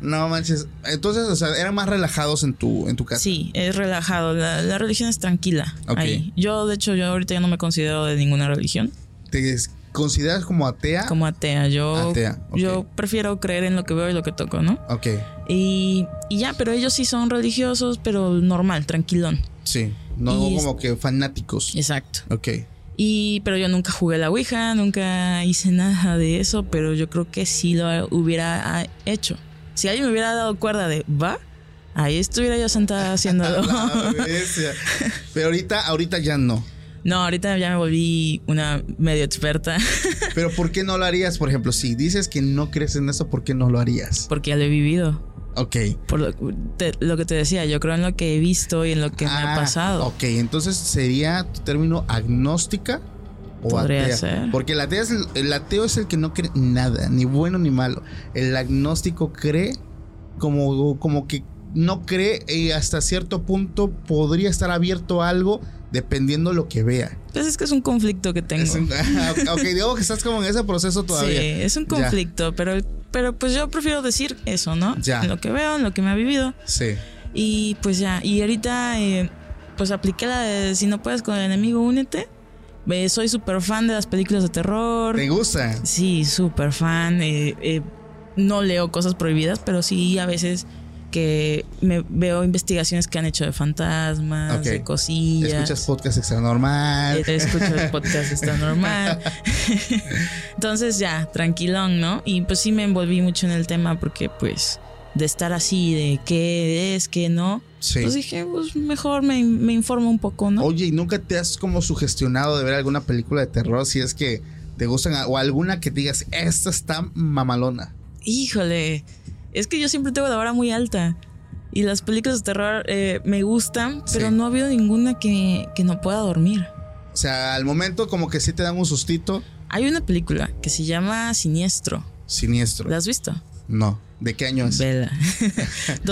No manches. Entonces, o sea, eran más relajados en tu, en tu casa.
Sí, es relajado. La, la religión es tranquila. Ahí. Yo, de hecho, yo ahorita ya no me considero de ninguna religión.
¿Te consideras como atea?
Como atea. Yo,
Atea,
yo prefiero creer en lo que veo y lo que toco, ¿no?
Ok,
Y, y ya, pero ellos sí son religiosos, pero normal, tranquilón.
sí. No
Y
como que fanáticos.
Exacto.
Ok.
Y, pero yo nunca jugué la Ouija, nunca hice nada de eso, pero yo creo que sí lo hubiera hecho. Si alguien me hubiera dado cuerda de va, ahí estuviera yo sentada haciéndolo.
Pero ahorita, ahorita ya no.
No, ahorita ya me volví una medio experta
Pero ¿por qué no lo harías? Por ejemplo, si dices que no crees en eso, ¿por qué no lo harías?
porque ya lo he vivido.
Ok.
Por lo, te- lo que te decía, yo creo en lo que he visto y en lo que me ha
Ah,
pasado.
Ok, entonces sería tu término agnóstica o
Podría
atea.
ser.
Porque el ateo, es el, el ateo es el que no cree nada, ni bueno ni malo. El agnóstico cree como, como que no cree y hasta cierto punto podría estar abierto a algo dependiendo lo que vea.
Pues es que es un conflicto que tengo.
Un- ok, digo que estás como en ese proceso todavía.
Sí, es un
Ya.
conflicto, pero, pero pues yo prefiero decir eso, ¿no?
Ya.
En lo que veo, en lo que me ha vivido.
Sí.
Y pues ya, y ahorita eh, pues apliqué la de si no puedes con el enemigo, únete. Eh, soy súper fan de las películas de terror.
¿Te gusta?
Sí, súper fan. eh, eh, no leo cosas prohibidas, pero sí a veces que me veo investigaciones que han hecho de fantasmas,
Ok.
de cosillas.
Escuchas podcast extra normal.
Eh, Escucho el podcast, está normal. Entonces ya, tranquilón, ¿no? Y pues sí me envolví mucho en el tema porque pues de estar así, de qué es, qué no,
Sí.
pues dije, pues mejor me, me informo un poco, ¿no?
Oye, ¿y nunca te has como sugestionado de ver alguna película de terror si es que te gustan o alguna que digas, esta está mamalona?
Híjole, es que yo siempre tengo la vara muy alta. Y las películas de terror eh, me gustan, pero
Sí.
no ha habido ninguna que, que no pueda dormir.
O sea, al momento como que sí te dan un sustito
Hay una película que se llama Siniestro.
siniestro.
¿La has visto?
No. ¿De qué año es?
Vela.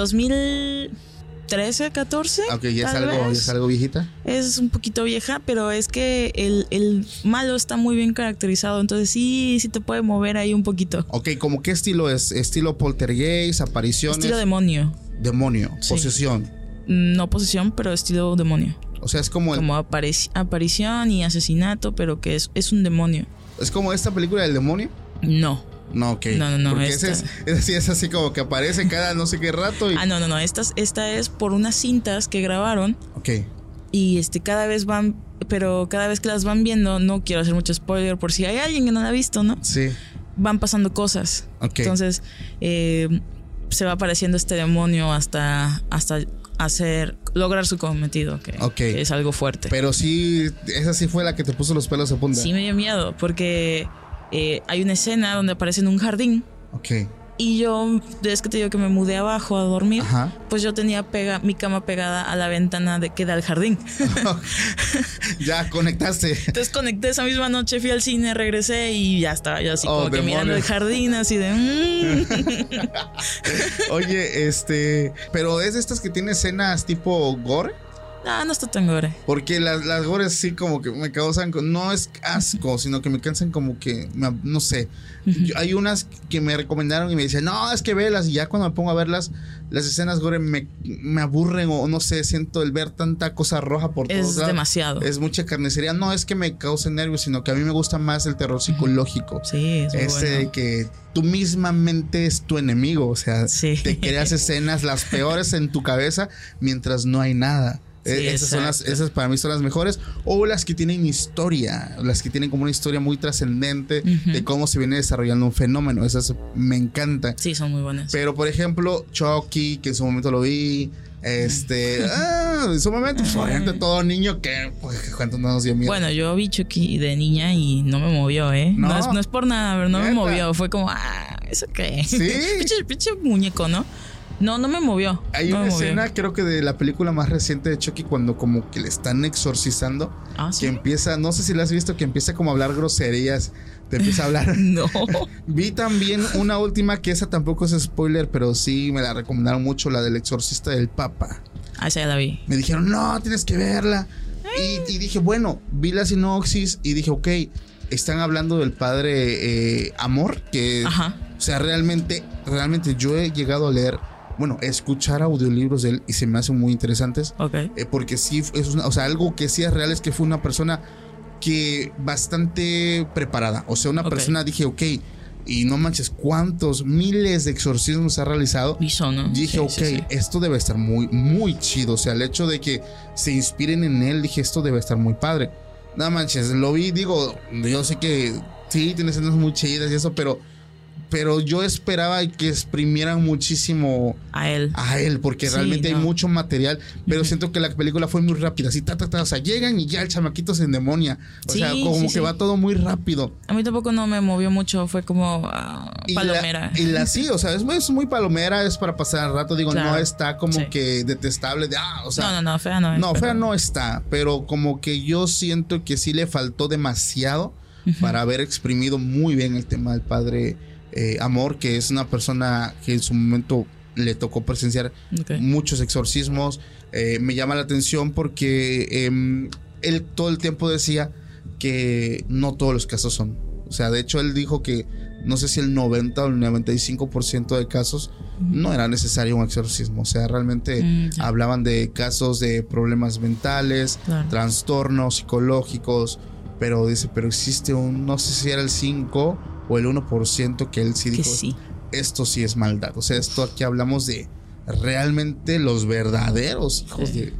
2013, 14.
Ok, ya es,
tal
algo, ya
vez.
es algo viejita.
Es un poquito vieja, pero es que el, el malo está muy bien caracterizado. Entonces sí, sí te puede mover ahí un poquito.
Ok, ¿como qué estilo es? ¿Estilo poltergeist, apariciones?
Estilo demonio.
Demonio,
Sí.
posesión.
No posesión, pero estilo demonio.
O sea, es como, el-
Como aparici- aparición y asesinato, pero que es, es un demonio.
es como esta película del demonio.
No.
No, ok.
No, no, no,
Porque
esta-
ese es, ese sí es así como que aparece cada no sé qué rato y...
Ah, no, no, no. Esta, es- esta es por unas cintas que grabaron
Ok.
y este cada vez van, pero cada vez que las van viendo, no quiero hacer mucho spoiler por si hay alguien que no la ha visto, ¿no?
Sí.
Van pasando cosas.
Ok.
Entonces eh, se va apareciendo este demonio hasta hasta hacer lograr su cometido, que, es algo fuerte.
Pero sí, esa sí fue la que te puso los pelos de punta.
Sí me dio miedo porque eh, hay una escena donde aparece en un jardín
Ok.
y yo desde que te digo que me mudé abajo a dormir,
Ajá.
pues yo tenía pega, mi cama pegada a la ventana de que da al jardín.
ya conectaste.
Entonces conecté esa misma noche, fui al cine, regresé y ya estaba yo así
Oh,
como que mirando el jardín, así de. mm.
Oye, este. Pero es de estas que tiene escenas tipo gore.
Ah, no está tan gore.
Porque las, las gores sí como que me causan, no es asco, sino que me cansan como que, no sé. Yo- hay unas que me recomendaron y me dicen, no, es que velas. Y ya cuando me pongo a verlas, las escenas gore me, me aburren o no sé, siento el ver tanta cosa roja por todos
Es
lados.
demasiado.
Es mucha carnicería. No es que me cause nervios, sino que a mí me gusta más el terror psicológico.
Sí, es muy
Ese de
bueno.
que tú misma mente es tu enemigo. O sea,
Sí.
te creas escenas las peores en tu cabeza mientras no hay nada.
Sí,
Eh, esas, son las, esas para mí son las mejores. O las que tienen historia. Las que tienen como una historia muy trascendente de cómo se viene desarrollando un fenómeno. Esas me encantan.
Sí, son muy buenas.
Pero por ejemplo, Chucky, que en su momento lo vi. Este, ah, en su momento, pues, obviamente todo niño que, pues, ¿cuánto no nos dio miedo?
Bueno, yo vi Chucky de niña y no me movió, ¿eh? No,
No.
es, no es por nada, pero no me movió. Fue como, ah, ¿eso qué?
¿Sí?
pinche, pinche muñeco, ¿no? No, no me movió.
Hay
no
una
movió.
escena, creo que de la película más reciente de Chucky, cuando como que le están exorcizando,
Ah,
que
sí.
empieza, no sé si la has visto, que empieza como a hablar groserías, te empieza a hablar.
No.
Vi también una última que esa tampoco es spoiler, pero sí me la recomendaron mucho, la del exorcista del Papa.
Ah, esa ya la vi.
Me dijeron, no, tienes que verla. Y, y dije, bueno, vi la sinopsis y dije, ok, están hablando del padre eh, Amor, que,
Ajá.
o sea, realmente, realmente yo he llegado a leer, bueno, escuchar audiolibros de él y se me hacen muy interesantes.
Ok.
Eh, porque sí, es una- o sea, algo que sí es real es que fue una persona que bastante preparada. O sea, una persona dije, ok, y no manches, ¿cuántos miles de exorcismos ha realizado?
Hizo, ¿no?
Dije,
Sí,
ok,
sí, sí.
esto debe estar muy, muy chido. O sea, el hecho de que se inspiren en él, dije, esto debe estar muy padre. No manches, lo vi, digo, yo sé que sí, tiene escenas muy chidas y eso, pero, pero yo esperaba que exprimieran muchísimo
A él.
a él, porque
Sí,
realmente hay mucho material, pero siento que la película fue muy rápida, así, ta, ta, ta, o sea, llegan y ya el chamaquito se endemonia, o
Sí,
sea, como
sí,
que va todo muy rápido.
A mí tampoco no me movió mucho. Fue como ah,
Y la-
palomera.
Y la, sí, o sea, es, es muy palomera, es para pasar el rato, digo, no está como que detestable de, ah, o sea,
no, no, no, fea no es.
no,
pero-
fea no está, pero como que yo siento que sí le faltó demasiado para haber exprimido muy bien el tema del padre eh, Amor, que es una persona que en su momento le tocó presenciar muchos exorcismos. Eh, me llama la atención porque em, él todo el tiempo decía que no todos los casos son. O sea, de hecho él dijo que no sé si el 90 o el 95% de casos no era necesario un exorcismo. O sea, realmente
Mm,
hablaban de casos de problemas mentales,
Claro.
trastornos psicológicos, pero dice, pero existe un, no sé si era el 5 o el 1% que él sí
Que
dijo,
sí.
esto sí es maldad. O sea, esto aquí hablamos de, realmente los verdaderos hijos de.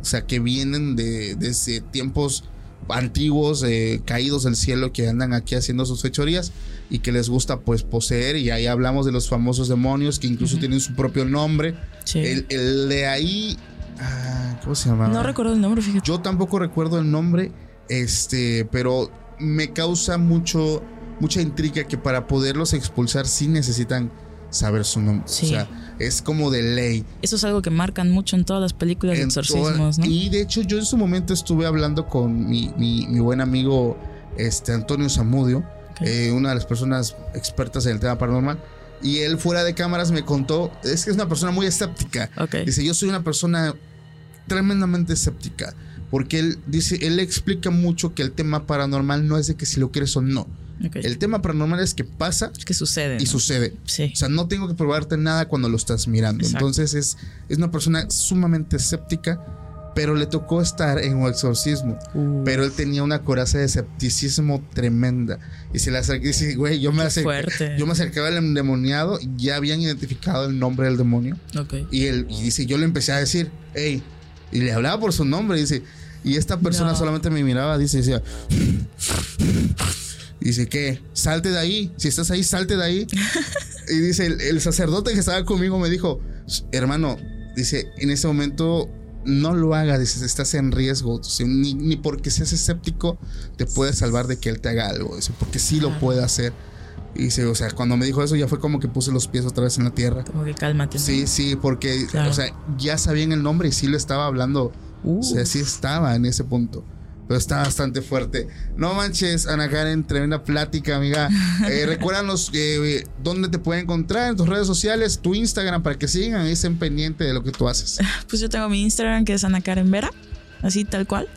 O sea, que vienen de, desde tiempos antiguos, eh, caídos del cielo, que andan aquí haciendo sus fechorías y que les gusta pues poseer. Y ahí hablamos de los famosos demonios que incluso tienen su propio nombre.
Sí.
El, el de ahí. ah, ¿Cómo se llama?
no recuerdo el nombre, fíjate.
Yo tampoco recuerdo el nombre, este, pero me causa mucho, mucha intriga que para poderlos expulsar sí necesitan saber su nombre.
Sí.
O sea, es como de ley.
Eso es algo que marcan mucho en todas las películas de exorcismos,
toda-
¿no?
Y de hecho, yo en su momento estuve hablando con mi, mi- mi buen amigo este, Antonio Zamudio, eh, una de las personas expertas en el tema paranormal. Y él fuera de cámaras me contó, es que es una persona muy escéptica. Dice, yo soy una persona tremendamente escéptica. Porque él dice, él explica mucho que el tema paranormal no es de que si lo quieres o no.
Ok.
El tema paranormal es que pasa
Es que sucede.
y
¿no?
sucede.
Sí.
O sea, no tengo que probarte nada cuando lo estás mirando.
Exacto.
Entonces es, es una persona sumamente escéptica, pero le tocó estar en un exorcismo.
Uh,
Pero él tenía una coraza de escepticismo tremenda. Y se le acerca y dice, güey, yo me,
Qué
acerqué- yo me acercaba al endemoniado y ya habían identificado el nombre del demonio.
ok.
Y él y dice, yo le empecé a decir, hey, y le hablaba por su nombre, dice, y esta persona
No.
solamente me miraba, dice, decía, dice, ¿qué? Salte de ahí, si estás ahí, salte de ahí. y dice, el, el sacerdote que estaba conmigo me dijo, hermano, dice, en ese momento no lo hagas, dice, estás en riesgo, Dice, ni, ni porque seas escéptico te puedes salvar de que él te haga algo, dice, porque sí lo puede hacer. Y dice, o sea, cuando me dijo eso ya fue como que puse los pies otra vez en la tierra.
Como que cálmate. ¿no?
Sí, sí, porque,
Claro.
o sea, ya sabían el nombre y sí lo estaba hablando.
Uh.
O sea, sí estaba en ese punto. Pero está bastante fuerte. No manches, Ana Karen, tremenda plática, amiga. Eh, recuérdanos eh, dónde te pueden encontrar en tus redes sociales, tu Instagram, para que sigan y estén pendientes de lo que tú haces.
Pues yo tengo mi Instagram que es Ana Karen Vera, así tal cual.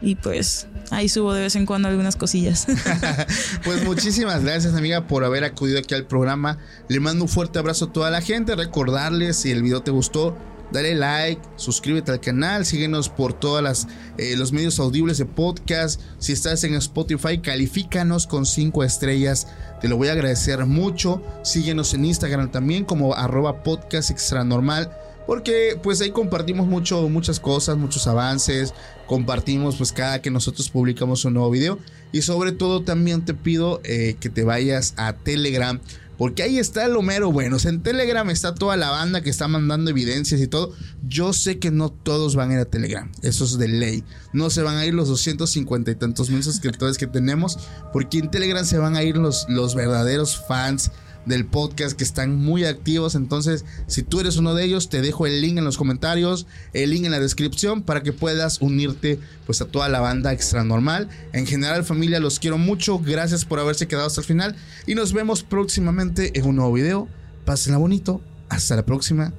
Y pues ahí subo de vez en cuando algunas cosillas.
Pues muchísimas gracias, amiga, por haber acudido aquí al programa. Le mando un fuerte abrazo a toda la gente. Recordarles si el video te gustó, dale like, suscríbete al canal, síguenos por todas las eh, los medios audibles de podcast. Si estás en Spotify, califícanos con 5 estrellas. Te lo voy a agradecer mucho. Síguenos en Instagram también como arroba podcast extra normal. Porque pues ahí compartimos mucho, muchas cosas, muchos avances, compartimos pues cada que nosotros publicamos un nuevo video y sobre todo también te pido eh, que te vayas a Telegram porque ahí está lo mero bueno, en Telegram está toda la banda que está mandando evidencias y todo, yo sé que no todos van a ir a Telegram, eso es de ley, no se van a ir los 250 y tantos mil suscriptores que tenemos porque en Telegram se van a ir los, los verdaderos fans del podcast que están muy activos. Entonces, si tú eres uno de ellos, te dejo el link en los comentarios, el link en la descripción para que puedas unirte pues a toda la banda extra normal. En general, familia, los quiero mucho. Gracias por haberse quedado hasta el final y nos vemos próximamente en un nuevo video. Pásenla bonito. Hasta la próxima.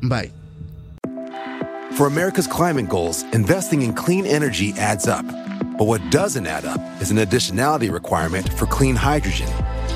Bye.
For America's climate goals, investing in clean energy adds up. But what doesn't add up is an additionality requirement for clean hydrogen.